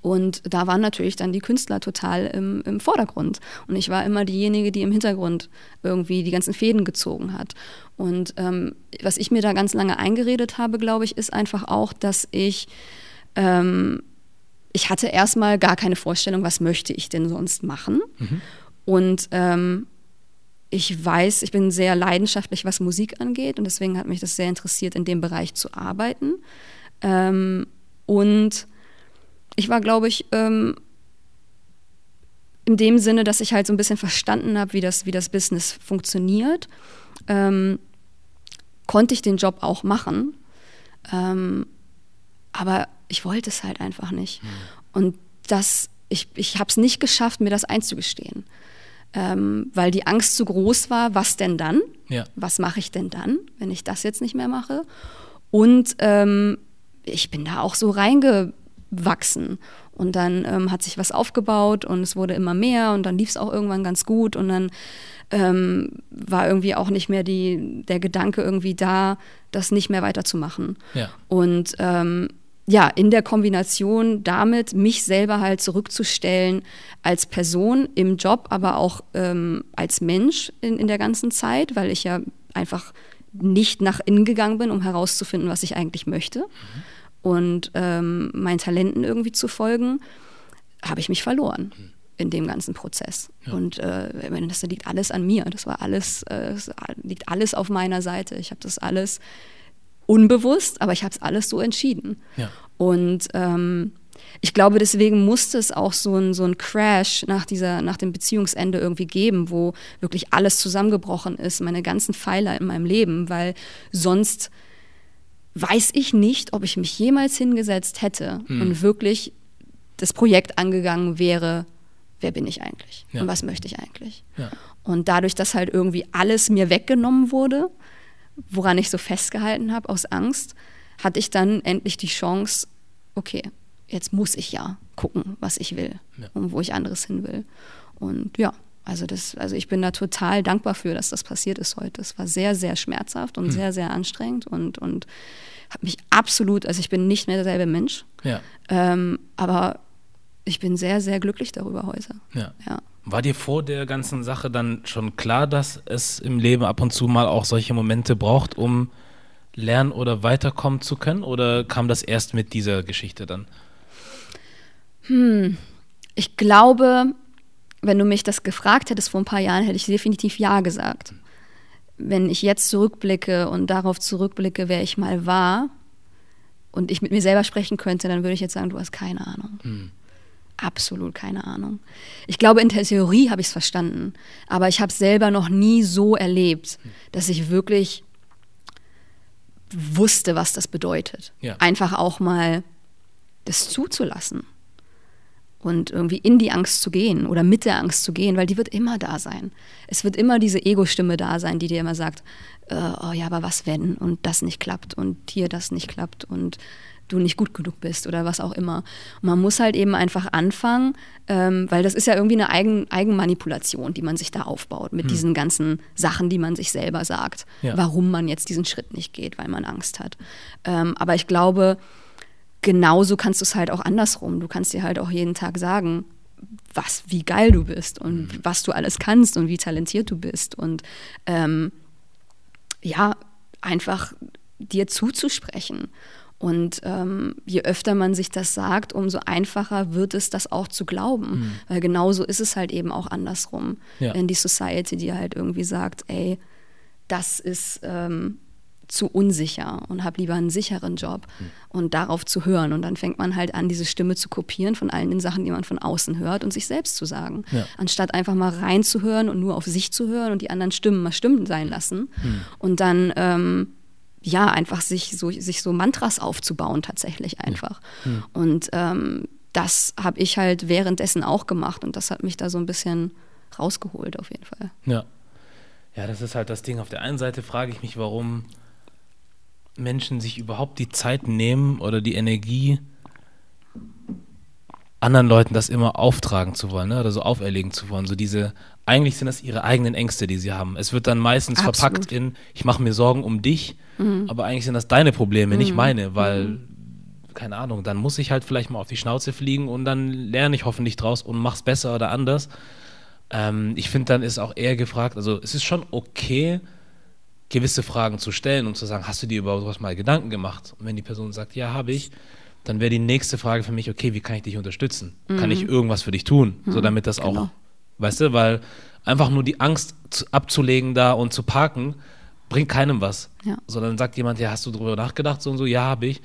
und da waren natürlich dann die Künstler total im, im, Vordergrund. Und ich war immer diejenige, die im Hintergrund irgendwie die ganzen Fäden gezogen hat. Und ähm, was ich mir da ganz lange eingeredet habe, glaube ich, ist einfach auch, dass ich, ähm, ich hatte erstmal gar keine Vorstellung, was möchte ich denn sonst machen. Mhm. Und ähm, ich weiß, ich bin sehr leidenschaftlich, was Musik angeht. Und deswegen hat mich das sehr interessiert, in dem Bereich zu arbeiten. Ähm, und ich war, glaube ich, ähm, in dem Sinne, dass ich halt so ein bisschen verstanden habe, wie das, wie das Business funktioniert, ähm, konnte ich den Job auch machen. Ähm, aber ich wollte es halt einfach nicht. Mhm. Und das, ich, ich habe es nicht geschafft, mir das einzugestehen. Ähm, weil die Angst zu groß war, was denn dann? Ja. Was mache ich denn dann, wenn ich das jetzt nicht mehr mache? Und ähm, ich bin da auch so reinge wachsen. Und dann ähm, hat sich was aufgebaut und es wurde immer mehr und dann lief es auch irgendwann ganz gut und dann ähm, war irgendwie auch nicht mehr die, der Gedanke irgendwie da, das nicht mehr weiterzumachen. Ja. Und ähm, ja, in der Kombination damit, mich selber halt zurückzustellen als Person im Job, aber auch ähm, als Mensch in, in der ganzen Zeit, weil ich ja einfach nicht nach innen gegangen bin, um herauszufinden, was ich eigentlich möchte. Mhm und ähm, meinen Talenten irgendwie zu folgen, habe ich mich verloren in dem ganzen Prozess. Ja. Und äh, das liegt alles an mir. Das war alles, äh, das liegt alles auf meiner Seite. Ich habe das alles unbewusst, aber ich habe es alles so entschieden. Ja. Und ähm, ich glaube, deswegen musste es auch so ein, so ein Crash nach, dieser, nach dem Beziehungsende irgendwie geben, wo wirklich alles zusammengebrochen ist, meine ganzen Pfeiler in meinem Leben, weil sonst weiß ich nicht, ob ich mich jemals hingesetzt hätte hm. und wirklich das Projekt angegangen wäre, wer bin ich eigentlich ja. und was möchte ich eigentlich. Ja. Und dadurch, dass halt irgendwie alles mir weggenommen wurde, woran ich so festgehalten habe aus Angst, hatte ich dann endlich die Chance, okay, jetzt muss ich ja gucken, was ich will ja. und wo ich anderes hin will. Und ja, also, das, also ich bin da total dankbar für, dass das passiert ist heute. Es war sehr, sehr schmerzhaft und hm. sehr, sehr anstrengend und, und habe mich absolut, also ich bin nicht mehr derselbe Mensch, ja. ähm, aber ich bin sehr, sehr glücklich darüber heute. Ja. ja. War dir vor der ganzen Sache dann schon klar, dass es im Leben ab und zu mal auch solche Momente braucht, um lernen oder weiterkommen zu können? Oder kam das erst mit dieser Geschichte dann? Hm. Ich glaube, wenn du mich das gefragt hättest vor ein paar Jahren, hätte ich definitiv Ja gesagt. Wenn ich jetzt zurückblicke und darauf zurückblicke, wer ich mal war und ich mit mir selber sprechen könnte, dann würde ich jetzt sagen, du hast keine Ahnung. Mhm. Absolut keine Ahnung. Ich glaube, in der Theorie habe ich es verstanden, aber ich habe es selber noch nie so erlebt, dass ich wirklich wusste, was das bedeutet. Ja. Einfach auch mal das zuzulassen und irgendwie in die Angst zu gehen oder mit der Angst zu gehen, weil die wird immer da sein. Es wird immer diese Ego-Stimme da sein, die dir immer sagt, äh, oh ja, aber was wenn und das nicht klappt und hier das nicht klappt und du nicht gut genug bist oder was auch immer. Und man muss halt eben einfach anfangen, ähm, weil das ist ja irgendwie eine Eigen Eigenmanipulation, die man sich da aufbaut mit hm. diesen ganzen Sachen, die man sich selber sagt, ja. warum man jetzt diesen Schritt nicht geht, weil man Angst hat. Ähm, aber ich glaube, genauso kannst du es halt auch andersrum. Du kannst dir halt auch jeden Tag sagen, was, wie geil du bist und mhm. was du alles kannst und wie talentiert du bist und ähm, ja, einfach dir zuzusprechen. Und ähm, je öfter man sich das sagt, umso einfacher wird es, das auch zu glauben. Mhm. Weil genauso ist es halt eben auch andersrum. Ja. Wenn die Society dir halt irgendwie sagt, ey, das ist ähm, zu unsicher und habe lieber einen sicheren Job mhm. und darauf zu hören. Und dann fängt man halt an, diese Stimme zu kopieren von allen den Sachen, die man von außen hört und sich selbst zu sagen. Ja. Anstatt einfach mal reinzuhören und nur auf sich zu hören und die anderen Stimmen mal Stimmen sein lassen. Mhm. Und dann ähm, ja, einfach sich so, sich so Mantras aufzubauen, tatsächlich einfach. Mhm. Und ähm, das habe ich halt währenddessen auch gemacht und das hat mich da so ein bisschen rausgeholt, auf jeden Fall. Ja. Ja, das ist halt das Ding. Auf der einen Seite frage ich mich, warum Menschen sich überhaupt die Zeit nehmen oder die Energie, anderen Leuten das immer auftragen zu wollen, ne? oder so auferlegen zu wollen. So diese, eigentlich sind das ihre eigenen Ängste, die sie haben. Es wird dann meistens Absolut. verpackt in, ich mache mir Sorgen um dich, mhm. aber eigentlich sind das deine Probleme, mhm. nicht meine, weil, mhm. keine Ahnung, dann muss ich halt vielleicht mal auf die Schnauze fliegen und dann lerne ich hoffentlich draus und mach's besser oder anders. Ähm, ich finde, dann ist auch eher gefragt, also es ist schon okay, gewisse Fragen zu stellen und zu sagen, hast du dir über sowas mal Gedanken gemacht? Und wenn die Person sagt, ja, habe ich, dann wäre die nächste Frage für mich, okay, wie kann ich dich unterstützen? Mhm. Kann ich mhm. irgendwas für dich tun? Mhm. So damit das genau. auch, weißt du, weil einfach nur die Angst zu, abzulegen da und zu parken, bringt keinem was. Ja. Sondern sagt jemand, ja, hast du darüber nachgedacht? So und so, ja, habe ich.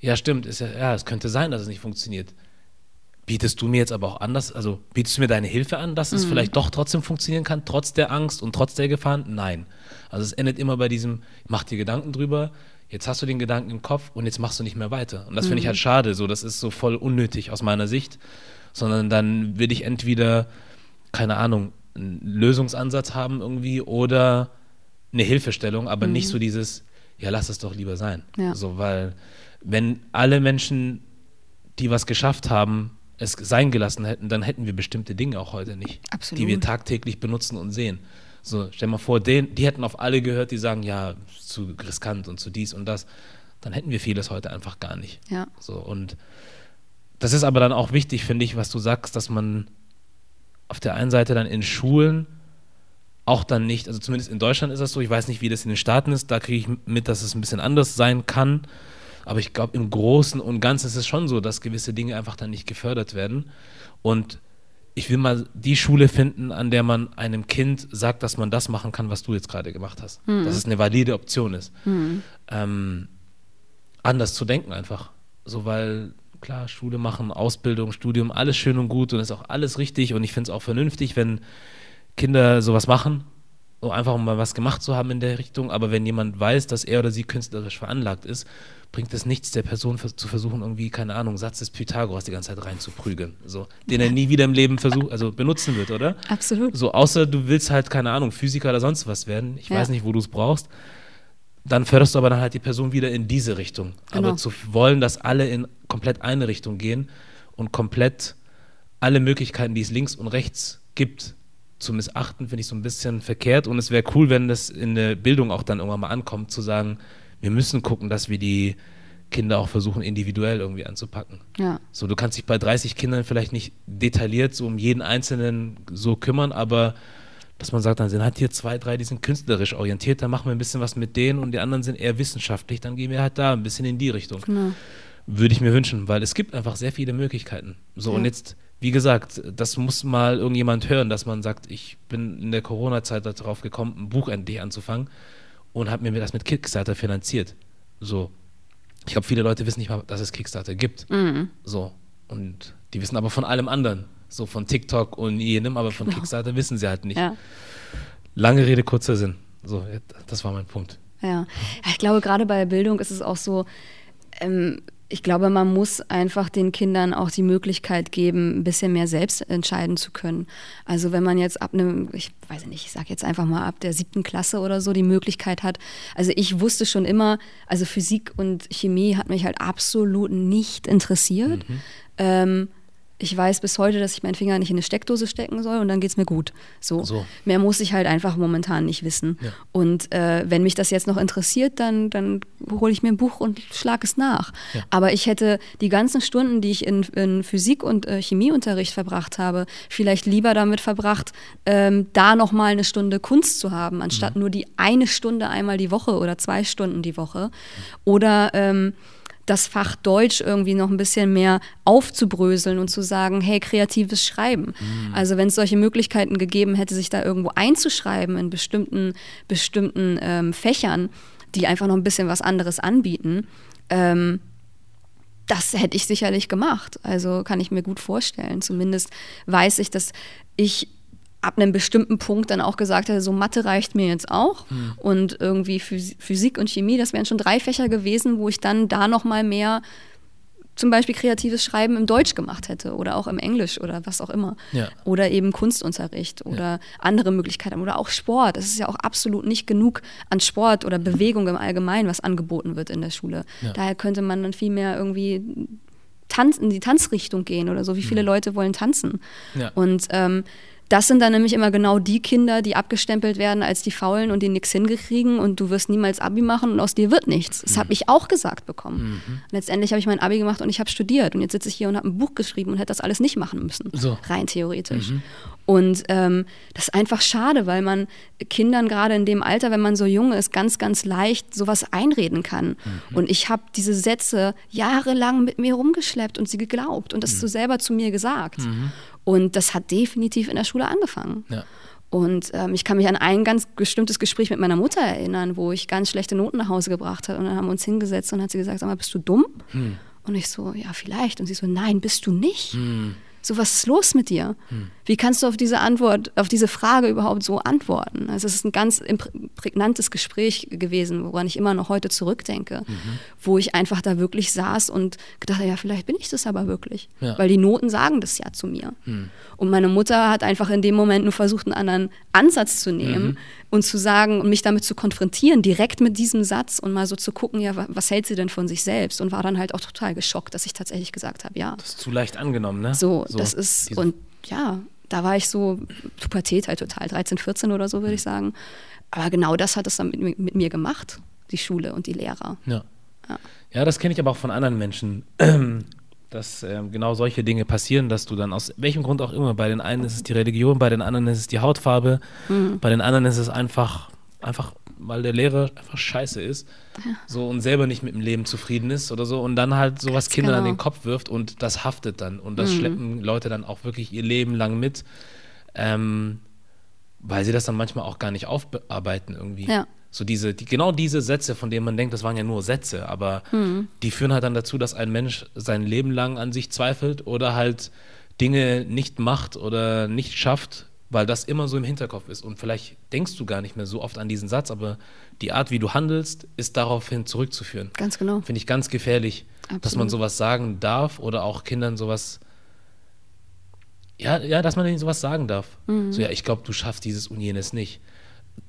Ja, stimmt, ist ja, ja, es könnte sein, dass es nicht funktioniert. Bietest du mir jetzt aber auch anders, also bietest du mir deine Hilfe an, dass es mhm. vielleicht doch trotzdem funktionieren kann, trotz der Angst und trotz der Gefahren? Nein. Also es endet immer bei diesem, mach dir Gedanken drüber, jetzt hast du den Gedanken im Kopf und jetzt machst du nicht mehr weiter. Und das mhm. finde ich halt schade, so, das ist so voll unnötig aus meiner Sicht, sondern dann will ich entweder, keine Ahnung, einen Lösungsansatz haben irgendwie oder eine Hilfestellung, aber mhm. nicht so dieses, ja, lass es doch lieber sein. Ja. So, weil wenn alle Menschen, die was geschafft haben, es sein gelassen hätten, dann hätten wir bestimmte Dinge auch heute nicht, Absolut. die wir tagtäglich benutzen und sehen. So, stell mal vor, den, die hätten auf alle gehört, die sagen, ja, zu riskant und zu dies und das. Dann hätten wir vieles heute einfach gar nicht. Ja. So, und das ist aber dann auch wichtig, finde ich, was du sagst, dass man auf der einen Seite dann in Schulen auch dann nicht, also zumindest in Deutschland ist das so, ich weiß nicht, wie das in den Staaten ist, da kriege ich mit, dass es ein bisschen anders sein kann. Aber ich glaube, im Großen und Ganzen ist es schon so, dass gewisse Dinge einfach dann nicht gefördert werden. Und ich will mal die Schule finden, an der man einem Kind sagt, dass man das machen kann, was du jetzt gerade gemacht hast. Mhm. Dass es eine valide Option ist. Mhm. Ähm, anders zu denken einfach. So, weil klar, Schule machen, Ausbildung, Studium, alles schön und gut und ist auch alles richtig und ich finde es auch vernünftig, wenn Kinder sowas machen, so einfach um mal was gemacht zu haben in der Richtung, aber wenn jemand weiß, dass er oder sie künstlerisch veranlagt ist bringt es nichts, der Person zu versuchen, irgendwie, keine Ahnung, Satz des Pythagoras die ganze Zeit reinzuprügeln. So, den er nie wieder im Leben versucht, also benutzen wird, oder? Absolut. So, außer du willst halt, keine Ahnung, Physiker oder sonst was werden. Ich ja. weiß nicht, wo du es brauchst. Dann förderst du aber dann halt die Person wieder in diese Richtung. Genau. Aber zu wollen, dass alle in komplett eine Richtung gehen und komplett alle Möglichkeiten, die es links und rechts gibt, zu missachten, finde ich so ein bisschen verkehrt. Und es wäre cool, wenn das in der Bildung auch dann irgendwann mal ankommt, zu sagen, wir müssen gucken, dass wir die Kinder auch versuchen, individuell irgendwie anzupacken. Ja. So, du kannst dich bei 30 Kindern vielleicht nicht detailliert so um jeden Einzelnen so kümmern, aber dass man sagt, dann sind halt hier zwei, drei, die sind künstlerisch orientiert, dann machen wir ein bisschen was mit denen und die anderen sind eher wissenschaftlich, dann gehen wir halt da ein bisschen in die Richtung. Genau. Würde ich mir wünschen, weil es gibt einfach sehr viele Möglichkeiten. So, ja. und jetzt, wie gesagt, das muss mal irgendjemand hören, dass man sagt, ich bin in der Corona-Zeit darauf gekommen, ein Buch endlich anzufangen und habe mir das mit Kickstarter finanziert. So. Ich glaube, viele Leute wissen nicht mal, dass es Kickstarter gibt. Mhm. So. Und die wissen aber von allem anderen. So von TikTok und jenem, aber von genau. Kickstarter wissen sie halt nicht. Ja. Lange Rede, kurzer Sinn. So, das war mein Punkt. Ja, ich glaube, gerade bei Bildung ist es auch so, ähm, ich glaube, man muss einfach den Kindern auch die Möglichkeit geben, ein bisschen mehr selbst entscheiden zu können. Also wenn man jetzt ab einem, ich weiß nicht, ich sage jetzt einfach mal ab der siebten Klasse oder so die Möglichkeit hat. Also ich wusste schon immer, also Physik und Chemie hat mich halt absolut nicht interessiert. Mhm. Ähm, ich weiß bis heute, dass ich meinen Finger nicht in eine Steckdose stecken soll und dann geht es mir gut. So. So. Mehr muss ich halt einfach momentan nicht wissen. Ja. Und äh, wenn mich das jetzt noch interessiert, dann, dann hole ich mir ein Buch und schlage es nach. Ja. Aber ich hätte die ganzen Stunden, die ich in, in Physik- und äh, Chemieunterricht verbracht habe, vielleicht lieber damit verbracht, ähm, da nochmal eine Stunde Kunst zu haben, anstatt nur die eine Stunde einmal die Woche oder zwei Stunden die Woche. Oder ähm, das Fach Deutsch irgendwie noch ein bisschen mehr aufzubröseln und zu sagen, hey, kreatives Schreiben. Also wenn es solche Möglichkeiten gegeben hätte, sich da irgendwo einzuschreiben in bestimmten, bestimmten ähm, Fächern, die einfach noch ein bisschen was anderes anbieten, ähm, das hätte ich sicherlich gemacht. Also kann ich mir gut vorstellen. Zumindest weiß ich, dass ich ab einem bestimmten Punkt dann auch gesagt hätte, so Mathe reicht mir jetzt auch. Und irgendwie Phys- Physik und Chemie, das wären schon drei Fächer gewesen, wo ich dann da noch mal mehr zum Beispiel kreatives Schreiben im Deutsch gemacht hätte oder auch im Englisch oder was auch immer. Ja. Oder eben Kunstunterricht oder andere Möglichkeiten oder auch Sport. Es ist ja auch absolut nicht genug an Sport oder Bewegung im Allgemeinen, was angeboten wird in der Schule. Ja. Daher könnte man dann viel mehr irgendwie tanzen, in die Tanzrichtung gehen oder so. Wie viele Leute wollen tanzen? Mhm. Ja. Und ähm, das sind dann nämlich immer genau die Kinder, die abgestempelt werden als die Faulen und die nichts hingekriegen und du wirst niemals Abi machen und aus dir wird nichts. Das Mhm. habe ich auch gesagt bekommen. Und letztendlich habe ich mein Abi gemacht und ich habe studiert und jetzt sitze ich hier und habe ein Buch geschrieben und hätte das alles nicht machen müssen. So. Rein theoretisch. Und ähm, das ist einfach schade, weil man Kindern gerade in dem Alter, wenn man so jung ist, ganz, ganz leicht sowas einreden kann. Und ich habe diese Sätze jahrelang mit mir rumgeschleppt und sie geglaubt und das so selber zu mir gesagt. Und das hat definitiv in der Schule angefangen. Ja. Und ähm, ich kann mich an ein ganz bestimmtes Gespräch mit meiner Mutter erinnern, wo ich ganz schlechte Noten nach Hause gebracht habe. Und dann haben wir uns hingesetzt und hat sie gesagt, sag mal, bist du dumm? Und ich so, ja, vielleicht. Und sie so, nein, bist du nicht. So, was ist los mit dir? Wie kannst du auf diese Antwort, auf diese Frage überhaupt so antworten? Also es ist ein ganz prägnantes Gespräch gewesen, woran ich immer noch heute zurückdenke, wo ich einfach da wirklich saß und gedacht, ja, vielleicht bin ich das aber wirklich. Ja. Weil die Noten sagen das ja zu mir. Und meine Mutter hat einfach in dem Moment nur versucht, einen anderen Ansatz zu nehmen und zu sagen und mich damit zu konfrontieren, direkt mit diesem Satz und mal so zu gucken, ja, wa- was hält sie denn von sich selbst? Und war dann halt auch total geschockt, dass ich tatsächlich gesagt habe, ja. Das ist zu leicht angenommen, ne? So, das ist, diese- und ja, da war ich so, Pubertät halt total, 13, 14 oder so, würde ich sagen. Aber genau das hat es dann mit, mir- mit mir gemacht, die Schule und die Lehrer. Ja. Ja. Ja, das kenne ich aber auch von anderen Menschen, dass ähm, genau solche Dinge passieren, dass du dann aus welchem Grund auch immer, bei den einen ist es die Religion, bei den anderen ist es die Hautfarbe, Mhm. bei den anderen ist es einfach, einfach, weil der Lehrer einfach scheiße ist, so und selber nicht mit dem Leben zufrieden ist oder so und dann halt sowas Ganz Kindern an genau. den Kopf wirft und das haftet dann und das schleppen Leute dann auch wirklich ihr Leben lang mit, ähm, weil sie das dann manchmal auch gar nicht aufarbeiten irgendwie. Ja. So diese, die, genau diese Sätze, von denen man denkt, das waren ja nur Sätze, aber die führen halt dann dazu, dass ein Mensch sein Leben lang an sich zweifelt oder halt Dinge nicht macht oder nicht schafft, weil das immer so im Hinterkopf ist. Und vielleicht denkst du gar nicht mehr so oft an diesen Satz, aber die Art, wie du handelst, ist daraufhin zurückzuführen. Ganz genau. Finde ich ganz gefährlich, dass man Absolut. sowas sagen darf oder auch Kindern sowas. Ja, ja, dass man denen sowas sagen darf. Mhm. So, ja, ich glaube, du schaffst dieses und jenes nicht.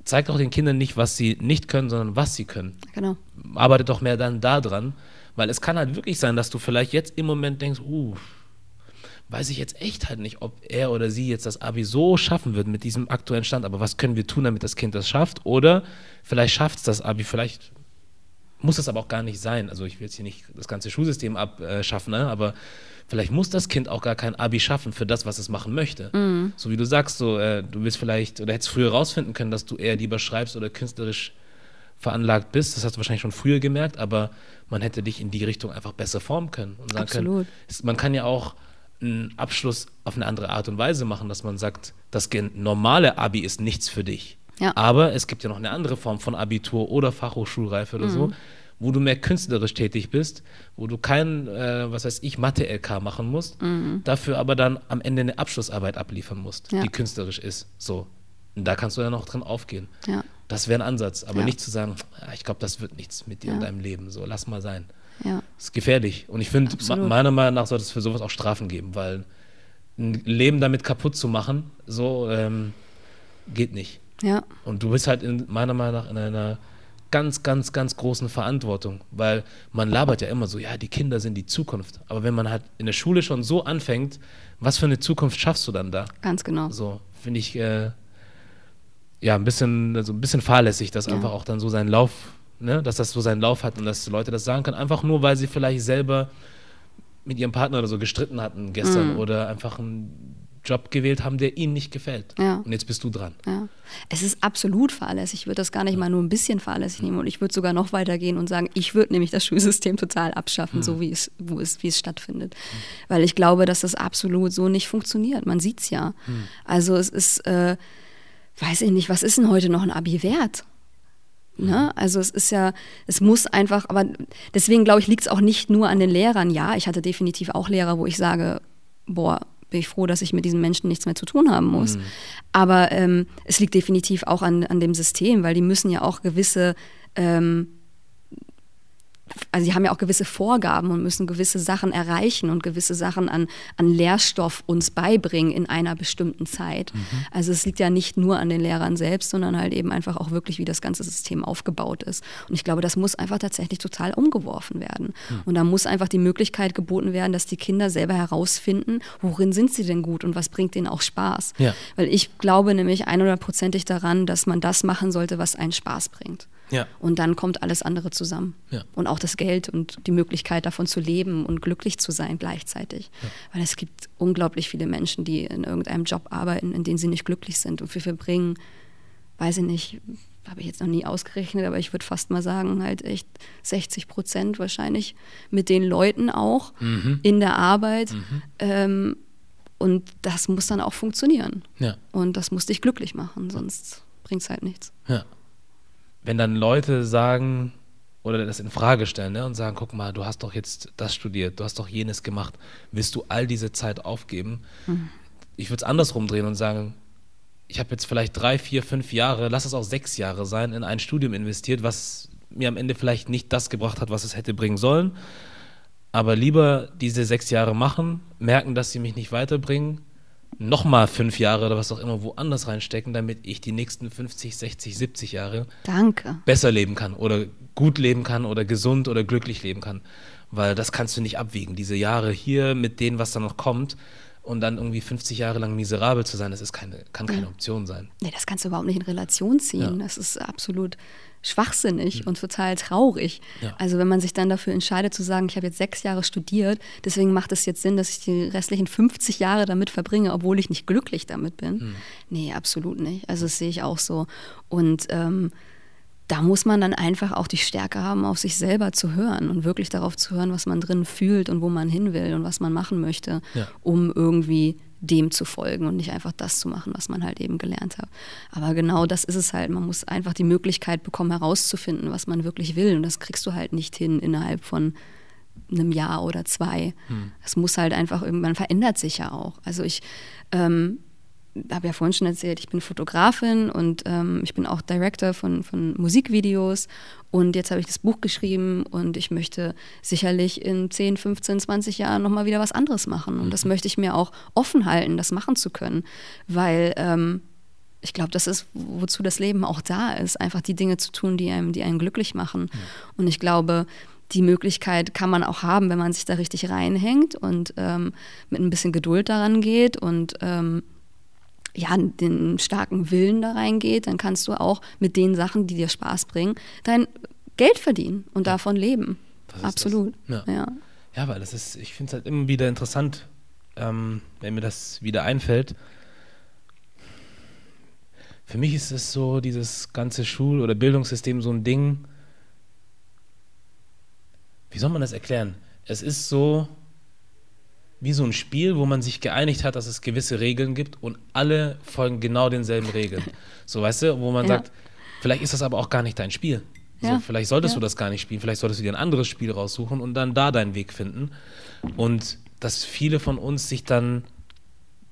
Zeig doch den Kindern nicht, was sie nicht können, sondern was sie können. Genau. Arbeite doch mehr dann da dran, weil es kann halt wirklich sein, dass du vielleicht jetzt im Moment denkst, uh, weiß ich jetzt echt halt nicht, ob er oder sie jetzt das Abi so schaffen wird mit diesem aktuellen Stand, aber was können wir tun, damit das Kind das schafft? Oder vielleicht schafft es das Abi, vielleicht muss es aber auch gar nicht sein. Also ich will jetzt hier nicht das ganze Schulsystem abschaffen, ne? aber vielleicht muss das Kind auch gar kein Abi schaffen für das, was es machen möchte. So wie du sagst, so, äh, du willst vielleicht oder hättest früher rausfinden können, dass du eher lieber schreibst oder künstlerisch veranlagt bist. Das hast du wahrscheinlich schon früher gemerkt, aber man hätte dich in die Richtung einfach besser formen können und sagen Absolut. können, man kann ja auch einen Abschluss auf eine andere Art und Weise machen, dass man sagt, das normale Abi ist nichts für dich. Ja. Aber es gibt ja noch eine andere Form von Abitur oder Fachhochschulreife oder Mhm. so, wo du mehr künstlerisch tätig bist, wo du kein, äh, was weiß ich, Mathe-LK machen musst, dafür aber dann am Ende eine Abschlussarbeit abliefern musst, Mhm. Ja. die künstlerisch ist. So. Und da kannst du dann noch drin aufgehen. Ja. Das wäre ein Ansatz, aber Ja. nicht zu sagen, "Ah, ich glaube, das wird nichts mit dir Ja. und deinem Leben. So, lass mal sein. Ja. Das ist gefährlich. Und ich finde, meiner Meinung nach sollte es für sowas auch Strafen geben, weil ein Leben damit kaputt zu machen, so ähm, geht nicht. Ja. Und du bist halt in meiner Meinung nach in einer ganz, ganz, ganz großen Verantwortung, weil man labert ja immer so, ja, die Kinder sind die Zukunft. Aber wenn man halt in der Schule schon so anfängt, was für eine Zukunft schaffst du dann da? Ganz genau. So, finde ich, äh, ja, ein bisschen, also ein bisschen fahrlässig, dass ja. einfach auch dann so seinen Lauf, ne, dass das so seinen Lauf hat und dass Leute das sagen können, einfach nur, weil sie vielleicht selber mit ihrem Partner oder so gestritten hatten gestern mhm. oder einfach einen Job gewählt haben, der ihnen nicht gefällt. Ja. Und jetzt bist du dran. Ja. Es ist absolut fahrlässig. Ich würde das gar nicht mal nur ein bisschen fahrlässig nehmen. Und ich würde sogar noch weitergehen und sagen, ich würde nämlich das Schulsystem total abschaffen, mhm. so wie es, wo es, wie es stattfindet. Mhm. Weil ich glaube, dass das absolut so nicht funktioniert. Man sieht es ja. Mhm. Also es ist, äh, weiß ich nicht, was ist denn heute noch ein Abi wert? Ne? Also es ist ja, es muss einfach, aber deswegen glaube ich, liegt es auch nicht nur an den Lehrern. Ja, ich hatte definitiv auch Lehrer, wo ich sage, boah, bin ich froh, dass ich mit diesen Menschen nichts mehr zu tun haben muss. Mhm. Aber ähm, es liegt definitiv auch an, an dem System, weil die müssen ja auch gewisse ähm, also sie haben ja auch gewisse Vorgaben und müssen gewisse Sachen erreichen und gewisse Sachen an, an Lehrstoff uns beibringen in einer bestimmten Zeit. Mhm. Also es liegt ja nicht nur an den Lehrern selbst, sondern halt eben einfach auch wirklich, wie das ganze System aufgebaut ist. Und ich glaube, das muss einfach tatsächlich total umgeworfen werden. Mhm. Und da muss einfach die Möglichkeit geboten werden, dass die Kinder selber herausfinden, worin sind sie denn gut und was bringt denen auch Spaß. Ja. Weil ich glaube nämlich 100%ig daran, dass man das machen sollte, was einen Spaß bringt. Ja. Und dann kommt alles andere zusammen. Ja. Und auch das Geld und die Möglichkeit davon zu leben und glücklich zu sein gleichzeitig. Ja. Weil es gibt unglaublich viele Menschen, die in irgendeinem Job arbeiten, in dem sie nicht glücklich sind und wir verbringen, weiß ich nicht, habe ich jetzt noch nie ausgerechnet, aber ich würde fast mal sagen, halt echt 60 Prozent wahrscheinlich mit den Leuten auch mhm. in der Arbeit. Mhm. Ähm, und das muss dann auch funktionieren. Ja. Und das muss dich glücklich machen, sonst bringt es halt nichts. Ja wenn dann Leute sagen oder das in Frage stellen ne, und sagen, guck mal, du hast doch jetzt das studiert, du hast doch jenes gemacht, willst du all diese Zeit aufgeben? Mhm. Ich würde es andersrum drehen und sagen, ich habe jetzt vielleicht drei, vier, fünf Jahre, lass es auch sechs Jahre sein, in ein Studium investiert, was mir am Ende vielleicht nicht das gebracht hat, was es hätte bringen sollen. Aber lieber diese sechs Jahre machen, merken, dass sie mich nicht weiterbringen, nochmal fünf Jahre oder was auch immer woanders reinstecken, damit ich die nächsten 50, 60, 70 Jahre Danke. besser leben kann oder gut leben kann oder gesund oder glücklich leben kann. Weil das kannst du nicht abwiegen. Diese Jahre hier mit denen, was da noch kommt und dann irgendwie 50 Jahre lang miserabel zu sein, das ist keine, kann keine Option sein. Nee, das kannst du überhaupt nicht in Relation ziehen. Ja. Das ist absolut schwachsinnig mhm. und total traurig. Ja. Also wenn man sich dann dafür entscheidet zu sagen, ich habe jetzt sechs Jahre studiert, deswegen macht es jetzt Sinn, dass ich die restlichen 50 Jahre damit verbringe, obwohl ich nicht glücklich damit bin. Mhm. Nee, absolut nicht. Also das sehe ich auch so. Und ähm, da muss man dann einfach auch die Stärke haben, auf sich selber zu hören und wirklich darauf zu hören, was man drin fühlt und wo man hin will und was man machen möchte, ja. um irgendwie dem zu folgen und nicht einfach das zu machen, was man halt eben gelernt hat. Aber genau das ist es halt. Man muss einfach die Möglichkeit bekommen, herauszufinden, was man wirklich will. Und das kriegst du halt nicht hin innerhalb von einem Jahr oder zwei. Hm. Es muss halt einfach irgendwann verändert sich ja auch. Also ich ähm, habe ja vorhin schon erzählt, ich bin Fotografin und ähm, ich bin auch Director von, von Musikvideos und jetzt habe ich das Buch geschrieben und ich möchte sicherlich in 10, 15, 20 Jahren nochmal wieder was anderes machen und das mhm. möchte ich mir auch offen halten, das machen zu können, weil ähm, ich glaube, das ist, wozu das Leben auch da ist, einfach die Dinge zu tun, die einem, die einen glücklich machen. Ja. Und ich glaube, die Möglichkeit kann man auch haben, wenn man sich da richtig reinhängt und ähm, mit ein bisschen Geduld daran geht und ähm, ja, den starken Willen da reingeht, dann kannst du auch mit den Sachen, die dir Spaß bringen, dein Geld verdienen und ja. davon leben. Absolut. Ja. ja. Ja. weil das ist, ich finde es halt immer wieder interessant, ähm, wenn mir das wieder einfällt. Für mich ist es so, dieses ganze Schul- oder Bildungssystem so ein Ding. Wie soll man das erklären? Es ist so, wie so ein Spiel, wo man sich geeinigt hat, dass es gewisse Regeln gibt und alle folgen genau denselben Regeln. So, weißt du, wo man ja. sagt, vielleicht ist das aber auch gar nicht dein Spiel. Ja. vielleicht solltest ja. du das gar nicht spielen, vielleicht solltest du dir ein anderes Spiel raussuchen und dann da deinen Weg finden. Und dass viele von uns sich dann,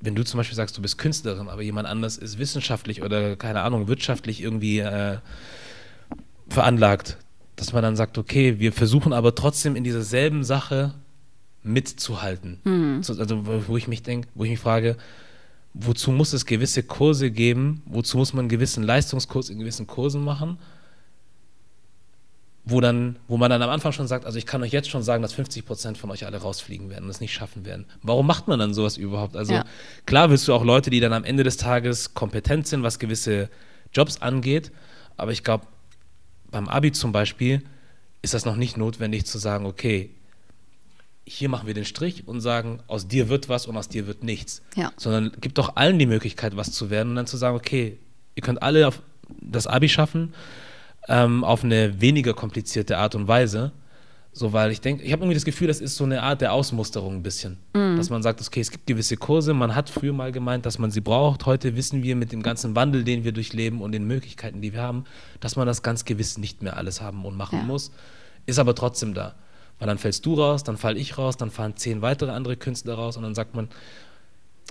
wenn du zum Beispiel sagst, du bist Künstlerin, aber jemand anders ist wissenschaftlich oder keine Ahnung, wirtschaftlich irgendwie äh, veranlagt, dass man dann sagt, okay, wir versuchen aber trotzdem in dieser selben Sache mitzuhalten. Mhm. Also wo ich mich denke, wo ich mich frage, wozu muss es gewisse Kurse geben, wozu muss man einen gewissen Leistungskurs in gewissen Kursen machen, wo dann, wo man dann am Anfang schon sagt, also ich kann euch jetzt schon sagen, dass 50 Prozent von euch alle rausfliegen werden und es nicht schaffen werden. Warum macht man dann sowas überhaupt? Also ja. klar willst du auch Leute, die dann am Ende des Tages kompetent sind, was gewisse Jobs angeht, aber ich glaube, beim Abi zum Beispiel ist das noch nicht notwendig zu sagen, okay, hier machen wir den Strich und sagen, aus dir wird was und aus dir wird nichts. Ja. Sondern gibt doch allen die Möglichkeit, was zu werden und dann zu sagen, okay, ihr könnt alle das Abi schaffen ähm, auf eine weniger komplizierte Art und Weise. So, weil ich denke, ich habe irgendwie das Gefühl, das ist so eine Art der Ausmusterung ein bisschen. Mm. Dass man sagt, okay, es gibt gewisse Kurse, man hat früher mal gemeint, dass man sie braucht. Heute wissen wir mit dem ganzen Wandel, den wir durchleben und den Möglichkeiten, die wir haben, dass man das ganz gewiss nicht mehr alles haben und machen ja. muss. Ist aber trotzdem da. Weil dann fällst du raus, dann fall ich raus, dann fahren zehn weitere andere Künstler raus und dann sagt man,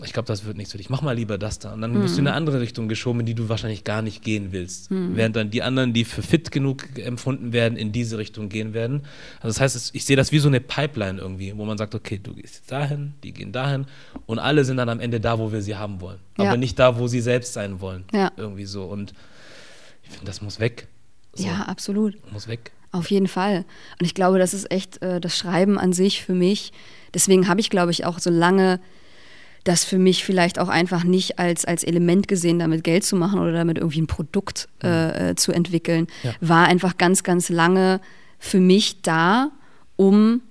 ich glaube, das wird nichts für dich. Mach mal lieber das da. Und dann mhm. bist du in eine andere Richtung geschoben, in die du wahrscheinlich gar nicht gehen willst. Mhm. Während dann die anderen, die für fit genug empfunden werden, in diese Richtung gehen werden. Also das heißt, ich sehe das wie so eine Pipeline irgendwie, wo man sagt, okay, du gehst jetzt dahin, die gehen dahin und alle sind dann am Ende da, wo wir sie haben wollen. Ja. Aber nicht da, wo sie selbst sein wollen. Ja. Irgendwie so. Und ich finde, das muss weg. So. Ja, absolut. Muss weg. Auf jeden Fall. Und ich glaube, das ist echt äh, das Schreiben an sich für mich. Deswegen habe ich, glaube ich, auch so lange das für mich vielleicht auch einfach nicht als, als Element gesehen, damit Geld zu machen oder damit irgendwie ein Produkt äh, mhm. äh, zu entwickeln, ja. war einfach ganz, ganz lange für mich da, um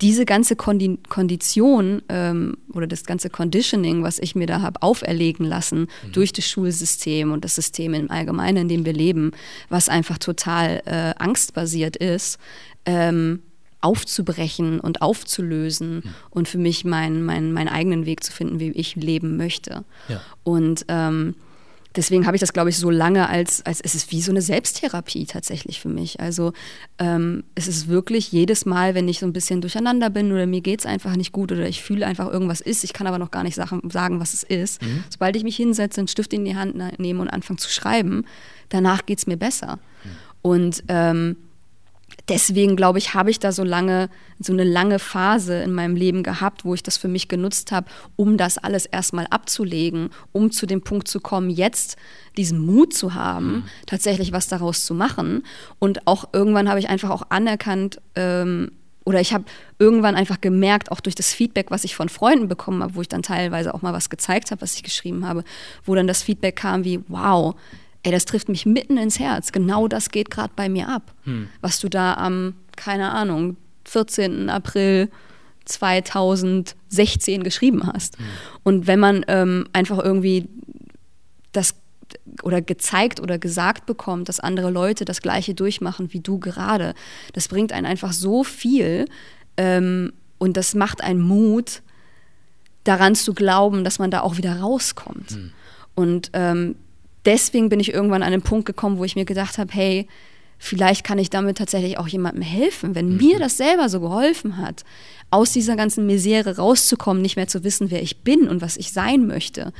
diese ganze Kondi Kondition ähm, oder das ganze Conditioning, was ich mir da habe auferlegen lassen mhm. durch das Schulsystem und das System im Allgemeinen, in dem wir leben, was einfach total äh, angstbasiert ist, ähm, aufzubrechen und aufzulösen mhm. und für mich meinen mein, meinen eigenen Weg zu finden, wie ich leben möchte. Ja. Und ähm, deswegen habe ich das, glaube ich, so lange als, als es ist wie so eine Selbsttherapie tatsächlich für mich. Also ähm, es ist wirklich jedes Mal, wenn ich so ein bisschen durcheinander bin oder mir geht es einfach nicht gut oder ich fühle einfach irgendwas ist, ich kann aber noch gar nicht sagen, sagen was es ist. Mhm. Sobald ich mich hinsetze, einen Stift in die Hand ne, nehme und anfange zu schreiben, danach geht es mir besser. Mhm. Und ähm, deswegen glaube ich, habe ich da so lange, so eine lange Phase in meinem Leben gehabt, wo ich das für mich genutzt habe, um das alles erstmal abzulegen, um zu dem Punkt zu kommen, jetzt diesen Mut zu haben, mhm. tatsächlich was daraus zu machen. Und auch irgendwann habe ich einfach auch anerkannt, ähm, oder ich habe irgendwann einfach gemerkt, auch durch das Feedback, was ich von Freunden bekommen habe, wo ich dann teilweise auch mal was gezeigt habe, was ich geschrieben habe, wo dann das Feedback kam wie, wow, ey, das trifft mich mitten ins Herz. Genau das geht gerade bei mir ab. Hm. Was du da am, keine Ahnung, 14. April 2016 geschrieben hast. Hm. Und wenn man ähm, einfach irgendwie das oder gezeigt oder gesagt bekommt, dass andere Leute das Gleiche durchmachen wie du gerade, das bringt einen einfach so viel ähm, und das macht einen Mut, daran zu glauben, dass man da auch wieder rauskommt. Hm. Und ähm, deswegen bin ich irgendwann an einen Punkt gekommen, wo ich mir gedacht habe, hey, vielleicht kann ich damit tatsächlich auch jemandem helfen. Wenn mhm. mir das selber so geholfen hat, aus dieser ganzen Misere rauszukommen, nicht mehr zu wissen, wer ich bin und was ich sein möchte,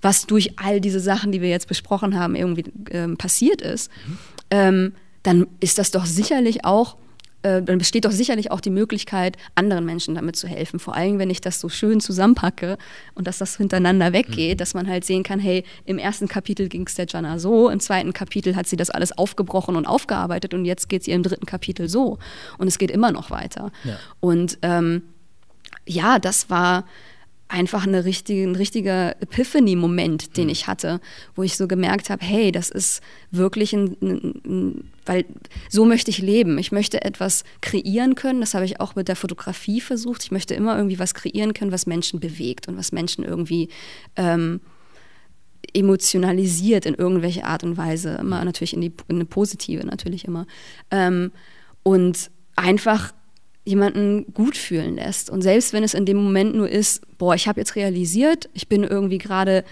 was durch all diese Sachen, die wir jetzt besprochen haben, irgendwie ähm, passiert ist, mhm. ähm, dann ist das doch sicherlich auch äh, dann besteht doch sicherlich auch die Möglichkeit, anderen Menschen damit zu helfen. Vor allem, wenn ich das so schön zusammenpacke und dass das hintereinander weggeht, mhm. dass man halt sehen kann, hey, im ersten Kapitel ging es der Jana so, im zweiten Kapitel hat sie das alles aufgebrochen und aufgearbeitet und jetzt geht es ihr im dritten Kapitel so. Und es geht immer noch weiter. Ja. Und ähm, ja, das war einfach eine richtige, ein richtiger Epiphany-Moment, den mhm. ich hatte, wo ich so gemerkt habe, hey, das ist wirklich ein, ein, ein, weil so möchte ich leben. Ich möchte etwas kreieren können. Das habe ich auch mit der Fotografie versucht. Ich möchte immer irgendwie was kreieren können, was Menschen bewegt und was Menschen irgendwie ähm, emotionalisiert in irgendwelche Art und Weise. Immer mhm. natürlich in, die, in eine positive, natürlich immer. Ähm, und einfach jemanden gut fühlen lässt. Und selbst wenn es in dem Moment nur ist, boah, ich habe jetzt realisiert, ich bin irgendwie gerade,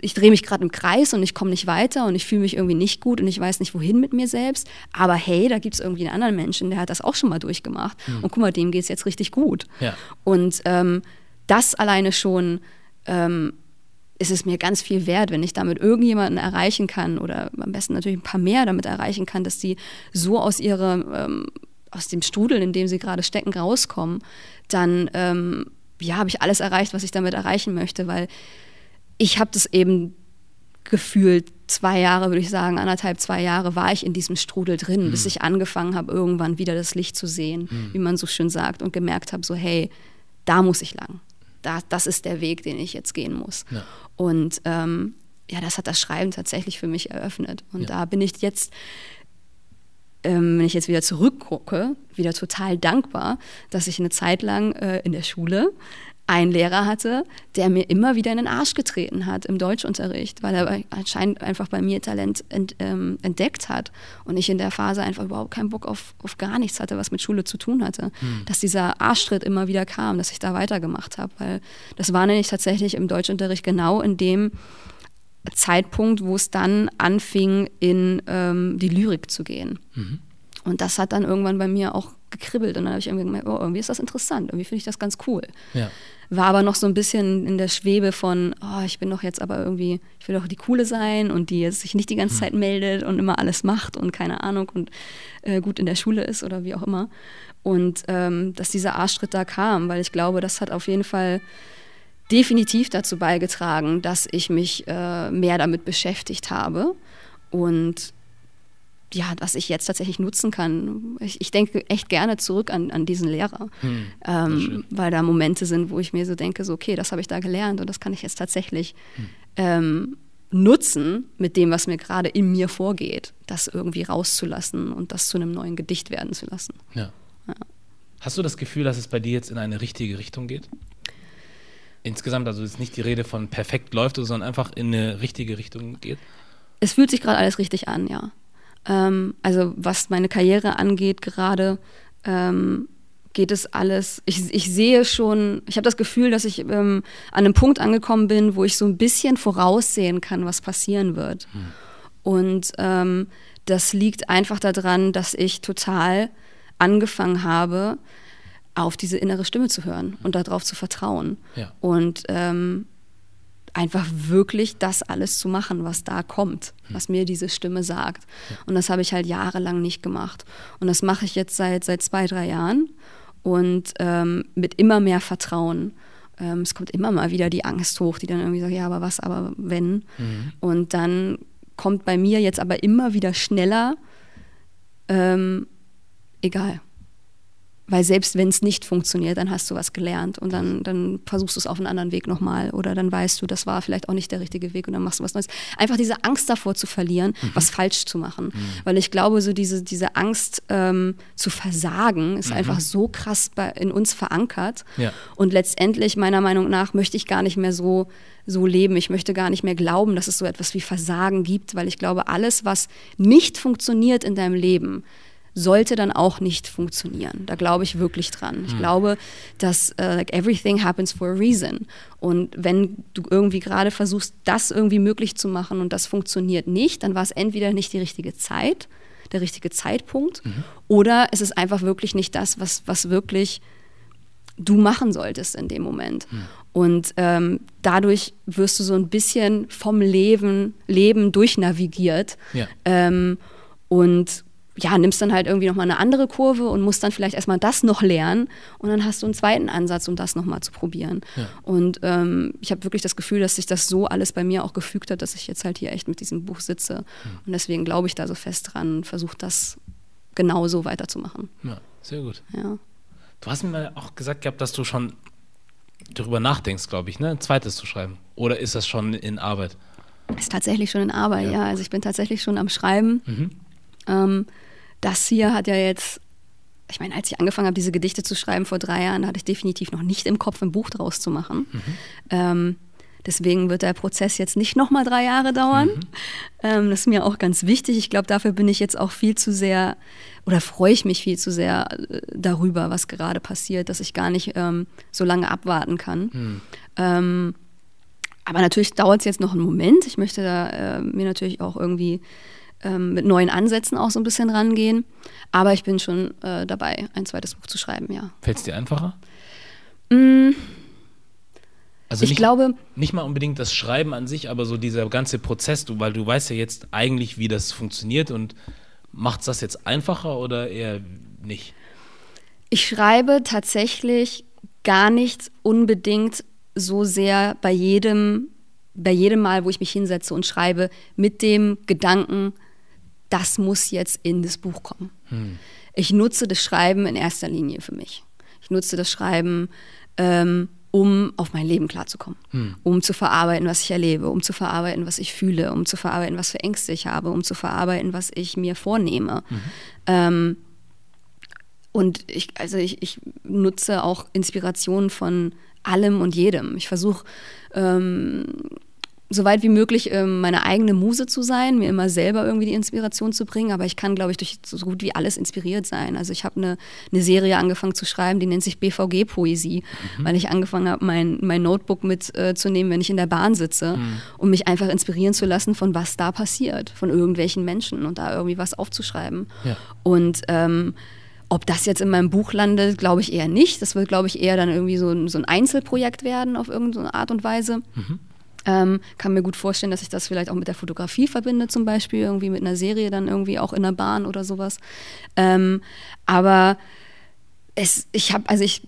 ich drehe mich gerade im Kreis und ich komme nicht weiter und ich fühle mich irgendwie nicht gut und ich weiß nicht, wohin mit mir selbst. Aber hey, da gibt es irgendwie einen anderen Menschen, der hat das auch schon mal durchgemacht. Mhm. Und guck mal, dem geht es jetzt richtig gut. Ja. Und ähm, das alleine schon ähm, ist es mir ganz viel wert, wenn ich damit irgendjemanden erreichen kann oder am besten natürlich ein paar mehr damit erreichen kann, dass die so aus ihrer ähm, aus dem Strudel, in dem sie gerade stecken, rauskommen, dann ähm, ja, habe ich alles erreicht, was ich damit erreichen möchte, weil ich habe das eben gefühlt zwei Jahre, würde ich sagen, anderthalb, zwei Jahre war ich in diesem Strudel drin, mhm. bis ich angefangen habe, irgendwann wieder das Licht zu sehen, mhm. wie man so schön sagt, und gemerkt habe, so hey, da muss ich lang. Da, das ist der Weg, den ich jetzt gehen muss. Ja. Und ähm, ja, das hat das Schreiben tatsächlich für mich eröffnet. Und ja. da bin ich jetzt, ähm, wenn ich jetzt wieder zurückgucke, wieder total dankbar, dass ich eine Zeit lang äh, in der Schule einen Lehrer hatte, der mir immer wieder in den Arsch getreten hat im Deutschunterricht, weil er anscheinend einfach bei mir Talent ent, ähm, entdeckt hat und ich in der Phase einfach überhaupt keinen Bock auf, auf gar nichts hatte, was mit Schule zu tun hatte. Hm. Dass dieser Arschtritt immer wieder kam, dass ich da weitergemacht habe, weil das war nämlich tatsächlich im Deutschunterricht genau in dem Zeitpunkt, wo es dann anfing, in ähm, die Lyrik zu gehen. Mhm. Und das hat dann irgendwann bei mir auch gekribbelt und dann habe ich irgendwie gemerkt, oh, irgendwie ist das interessant, irgendwie finde ich das ganz cool. Ja. War aber noch so ein bisschen in der Schwebe von, oh, ich bin doch jetzt aber irgendwie, ich will doch die Coole sein und die jetzt sich nicht die ganze hm. Zeit meldet und immer alles macht und keine Ahnung und äh, gut in der Schule ist oder wie auch immer. Und ähm, dass dieser Arschtritt da kam, weil ich glaube, das hat auf jeden Fall definitiv dazu beigetragen, dass ich mich äh, mehr damit beschäftigt habe und ja, was ich jetzt tatsächlich nutzen kann. Ich, ich denke echt gerne zurück an, an diesen Lehrer, hm, ähm, weil da Momente sind, wo ich mir so denke, so okay, das habe ich da gelernt und das kann ich jetzt tatsächlich hm. ähm, nutzen mit dem, was mir gerade in mir vorgeht, das irgendwie rauszulassen und das zu einem neuen Gedicht werden zu lassen. Ja. ja. Hast du das Gefühl, dass es bei dir jetzt in eine richtige Richtung geht? Insgesamt, also ist nicht die Rede von perfekt läuft, sondern einfach in eine richtige Richtung geht? Es fühlt sich gerade alles richtig an, ja. Ähm, also was meine Karriere angeht gerade, ähm, geht es alles, ich, ich sehe schon, ich habe das Gefühl, dass ich ähm, an einem Punkt angekommen bin, wo ich so ein bisschen voraussehen kann, was passieren wird. Hm. Und ähm, das liegt einfach daran, dass ich total angefangen habe, auf diese innere Stimme zu hören und darauf zu vertrauen. Ja. Und ähm, einfach wirklich das alles zu machen, was da kommt, hm. was mir diese Stimme sagt. Ja. Und das habe ich halt jahrelang nicht gemacht. Und das mache ich jetzt seit, seit zwei, drei Jahren und ähm, mit immer mehr Vertrauen. Ähm, es kommt immer mal wieder die Angst hoch, die dann irgendwie sagt, ja, aber was, aber wenn. Mhm. Und dann kommt bei mir jetzt aber immer wieder schneller, ähm, egal. Weil selbst wenn es nicht funktioniert, dann hast du was gelernt und dann, dann versuchst du es auf einen anderen Weg nochmal oder dann weißt du, das war vielleicht auch nicht der richtige Weg und dann machst du was Neues. Einfach diese Angst davor zu verlieren, mhm. was falsch zu machen. Mhm. Weil ich glaube, so diese, diese Angst ähm, zu versagen ist mhm. einfach so krass bei, in uns verankert. Ja. Und letztendlich, meiner Meinung nach, möchte ich gar nicht mehr so, so leben. Ich möchte gar nicht mehr glauben, dass es so etwas wie Versagen gibt, weil ich glaube, alles, was nicht funktioniert in deinem Leben, sollte dann auch nicht funktionieren. Da glaube ich wirklich dran. Ich mhm. glaube, dass uh, like everything happens for a reason. Und wenn du irgendwie gerade versuchst, das irgendwie möglich zu machen und das funktioniert nicht, dann war es entweder nicht die richtige Zeit, der richtige Zeitpunkt, mhm. oder es ist einfach wirklich nicht das, was, was wirklich du machen solltest in dem Moment. Mhm. Und ähm, dadurch wirst du so ein bisschen vom Leben, Leben durchnavigiert. Ja. Ähm, und ja, nimmst dann halt irgendwie nochmal eine andere Kurve und musst dann vielleicht erstmal das noch lernen und dann hast du einen zweiten Ansatz, um das nochmal zu probieren. Ja. Und ähm, ich habe wirklich das Gefühl, dass sich das so alles bei mir auch gefügt hat, dass ich jetzt halt hier echt mit diesem Buch sitze. Mhm. Und deswegen glaube ich da so fest dran und versuche das genauso weiterzumachen. Ja, sehr gut. Ja. Du hast mir mal auch gesagt gehabt, dass du schon darüber nachdenkst, glaube ich, ne? ein zweites zu schreiben. Oder ist das schon in Arbeit? Ist tatsächlich schon in Arbeit, ja. ja. Also ich bin tatsächlich schon am Schreiben. Mhm. Ähm, das hier hat ja jetzt, ich meine, als ich angefangen habe, diese Gedichte zu schreiben vor drei Jahren, hatte ich definitiv noch nicht im Kopf, ein Buch draus zu machen. Mhm. Ähm, deswegen wird der Prozess jetzt nicht nochmal drei Jahre dauern. Mhm. Ähm, das ist mir auch ganz wichtig. Ich glaube, dafür bin ich jetzt auch viel zu sehr oder freue ich mich viel zu sehr äh, darüber, was gerade passiert, dass ich gar nicht ähm, so lange abwarten kann. Mhm. Ähm, aber natürlich dauert es jetzt noch einen Moment. Ich möchte da äh, mir natürlich auch irgendwie ähm, mit neuen Ansätzen auch so ein bisschen rangehen. Aber ich bin schon äh, dabei, ein zweites Buch zu schreiben, ja. Fällt es dir einfacher? Mm, also ich nicht, glaube. Nicht mal unbedingt das Schreiben an sich, aber so dieser ganze Prozess, du, weil du weißt ja jetzt eigentlich, wie das funktioniert und macht es das jetzt einfacher oder eher nicht? Ich schreibe tatsächlich gar nicht unbedingt so sehr bei jedem bei jedem Mal, wo ich mich hinsetze und schreibe, mit dem Gedanken, das muss jetzt in das Buch kommen. Hm. Ich nutze das Schreiben in erster Linie für mich. Ich nutze das Schreiben, ähm, um auf mein Leben klarzukommen, hm. um zu verarbeiten, was ich erlebe, um zu verarbeiten, was ich fühle, um zu verarbeiten, was für Ängste ich habe, um zu verarbeiten, was ich mir vornehme. Mhm. Ähm, und ich, also ich, ich nutze auch Inspirationen von allem und jedem. Ich versuche ähm, so weit wie möglich ähm, meine eigene Muse zu sein, mir immer selber irgendwie die Inspiration zu bringen, aber ich kann, glaube ich, durch so gut wie alles inspiriert sein. Also ich habe eine, eine Serie angefangen zu schreiben, die nennt sich BVG-Poesie, mhm. weil ich angefangen habe, mein, mein Notebook mitzunehmen, äh, wenn ich in der Bahn sitze, mhm. um mich einfach inspirieren zu lassen von was da passiert, von irgendwelchen Menschen und da irgendwie was aufzuschreiben. Ja. Und ähm, ob das jetzt in meinem Buch landet, glaube ich eher nicht. Das wird, glaube ich, eher dann irgendwie so ein, so ein Einzelprojekt werden auf irgendeine Art und Weise. Mhm. Ähm, kann mir gut vorstellen, dass ich das vielleicht auch mit der Fotografie verbinde, zum Beispiel irgendwie mit einer Serie dann irgendwie auch in der Bahn oder sowas. Ähm, aber es, ich habe, also ich,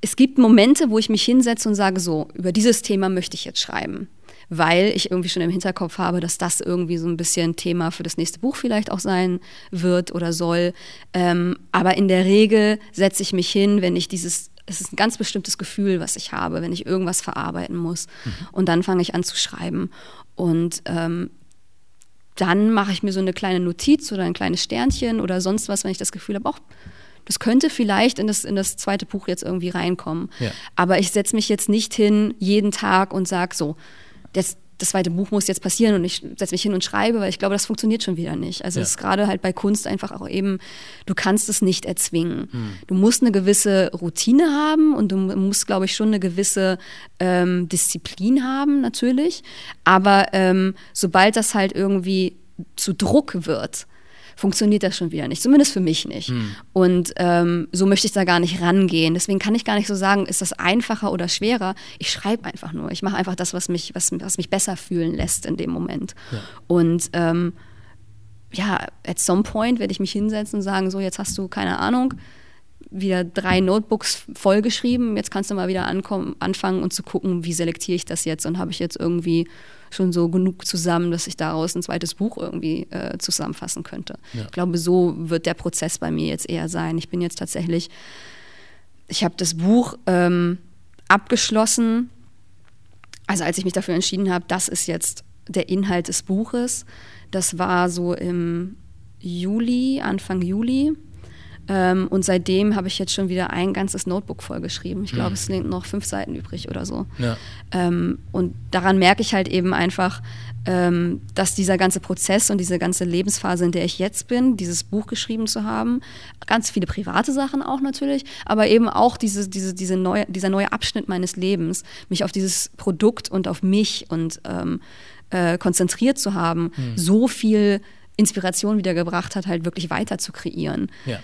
es gibt Momente, wo ich mich hinsetze und sage, so, über dieses Thema möchte ich jetzt schreiben. Weil ich irgendwie schon im Hinterkopf habe, dass das irgendwie so ein bisschen Thema für das nächste Buch vielleicht auch sein wird oder soll. Ähm, aber in der Regel setze ich mich hin, wenn ich dieses es ist ein ganz bestimmtes Gefühl, was ich habe, wenn ich irgendwas verarbeiten muss. Mhm. Und dann fange ich an zu schreiben. Und ähm, dann mache ich mir so eine kleine Notiz oder ein kleines Sternchen oder sonst was, wenn ich das Gefühl habe, auch das könnte vielleicht in das, in das zweite Buch jetzt irgendwie reinkommen. Ja. Aber ich setze mich jetzt nicht hin jeden Tag und sage so, jetzt das zweite Buch muss jetzt passieren und ich setze mich hin und schreibe, weil ich glaube, das funktioniert schon wieder nicht. Also es ist gerade halt bei Kunst einfach auch eben, du kannst es nicht erzwingen. Hm. Du musst eine gewisse Routine haben und du musst, glaube ich, schon eine gewisse ähm, Disziplin haben, natürlich. Aber ähm, sobald das halt irgendwie zu Druck wird, funktioniert das schon wieder nicht. Zumindest für mich nicht. Hm. Und ähm, so möchte ich da gar nicht rangehen. Deswegen kann ich gar nicht so sagen, ist das einfacher oder schwerer. Ich schreibe einfach nur. Ich mache einfach das, was mich, was, was mich besser fühlen lässt in dem Moment. Ja. Und ähm, ja, at some point werde ich mich hinsetzen und sagen, so, jetzt hast du keine Ahnung, wieder drei Notebooks vollgeschrieben. Jetzt kannst du mal wieder ankommen, anfangen und zu gucken, wie selektiere ich das jetzt und habe ich jetzt irgendwie schon so genug zusammen, dass ich daraus ein zweites Buch irgendwie äh, zusammenfassen könnte. Ja. Ich glaube, so wird der Prozess bei mir jetzt eher sein. Ich bin jetzt tatsächlich, ich habe das Buch ähm, abgeschlossen. Also als ich mich dafür entschieden habe, das ist jetzt der Inhalt des Buches. Das war so im Juli, Anfang Juli. Ähm, und seitdem habe ich jetzt schon wieder ein ganzes Notebook vollgeschrieben. Ich glaube, mhm. es sind noch fünf Seiten übrig oder so. Ja. Ähm, und daran merke ich halt eben einfach, ähm, dass dieser ganze Prozess und diese ganze Lebensphase, in der ich jetzt bin, dieses Buch geschrieben zu haben, ganz viele private Sachen auch natürlich, aber eben auch diese, diese, diese neue, dieser neue Abschnitt meines Lebens, mich auf dieses Produkt und auf mich und ähm, äh, konzentriert zu haben, mhm. so viel Inspiration wieder gebracht hat, halt wirklich weiter zu kreieren. Ja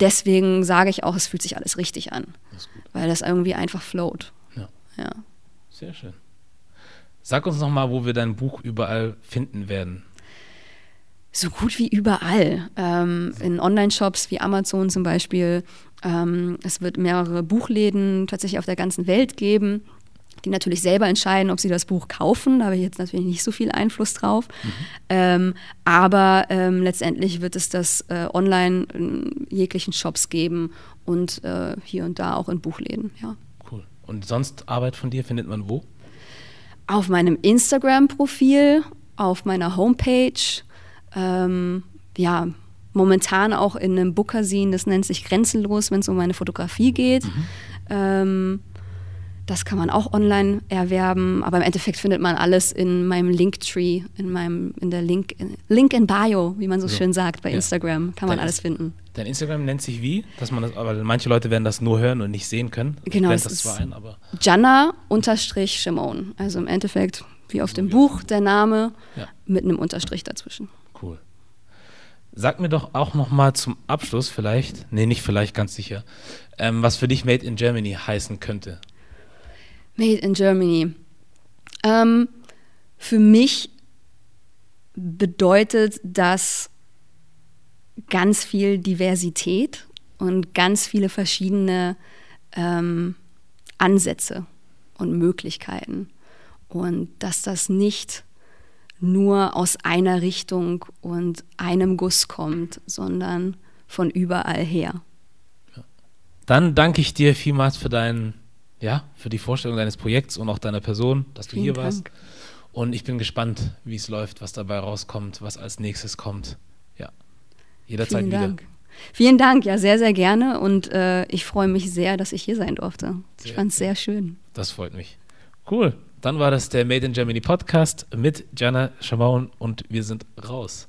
deswegen sage ich auch, es fühlt sich alles richtig an. Das weil das irgendwie einfach float. Ja. ja. Sehr schön. Sag uns nochmal, wo wir dein Buch überall finden werden. So gut wie überall. Ähm, in Online-Shops wie Amazon zum Beispiel. Ähm, es wird mehrere Buchläden tatsächlich auf der ganzen Welt geben die natürlich selber entscheiden, ob sie das Buch kaufen. Da habe ich jetzt natürlich nicht so viel Einfluss drauf. Mhm. Ähm, aber ähm, letztendlich wird es das äh, online in jeglichen Shops geben und äh, hier und da auch in Buchläden. Ja. Cool. Und sonst Arbeit von dir findet man wo? Auf meinem Instagram-Profil, auf meiner Homepage. Ähm, ja, momentan auch in einem Bookersin, das nennt sich Grenzenlos, wenn es um meine Fotografie geht. Mhm. Das kann man auch online erwerben, aber im Endeffekt findet man alles in meinem Linktree, in meinem in der Link Link in Bio, wie man so, so. schön sagt bei ja. Instagram, kann man dein alles finden. Dein Instagram nennt sich wie? Dass man das, aber manche Leute werden das nur hören und nicht sehen können. Genau, es das zwar ein, aber Janna unterstrich Shimon, also im Endeffekt wie auf dem Buch der Name ja. mit einem Unterstrich dazwischen. Cool. Sag mir doch auch noch mal zum Abschluss vielleicht, nee, nicht vielleicht, ganz sicher, ähm, was für dich Made in Germany heißen könnte. Made in Germany. Ähm, für mich bedeutet das ganz viel Diversität und ganz viele verschiedene ähm, Ansätze und Möglichkeiten. und dass das nicht nur aus einer Richtung und einem Guss kommt, sondern von überall her. Dann danke ich dir vielmals für deinen, ja, für die Vorstellung deines Projekts und auch deiner Person, dass du Vielen hier warst. Dank. Und ich bin gespannt, wie es läuft, was dabei rauskommt, was als nächstes kommt. Ja, jederzeit Vielen wieder. Dank. Vielen Dank, ja, sehr, sehr gerne. Und äh, ich freue mich sehr, dass ich hier sein durfte. Sehr ich fand es sehr schön. Das freut mich. Cool. Dann war das der Made in Germany Podcast mit Jana Schamaun und wir sind raus.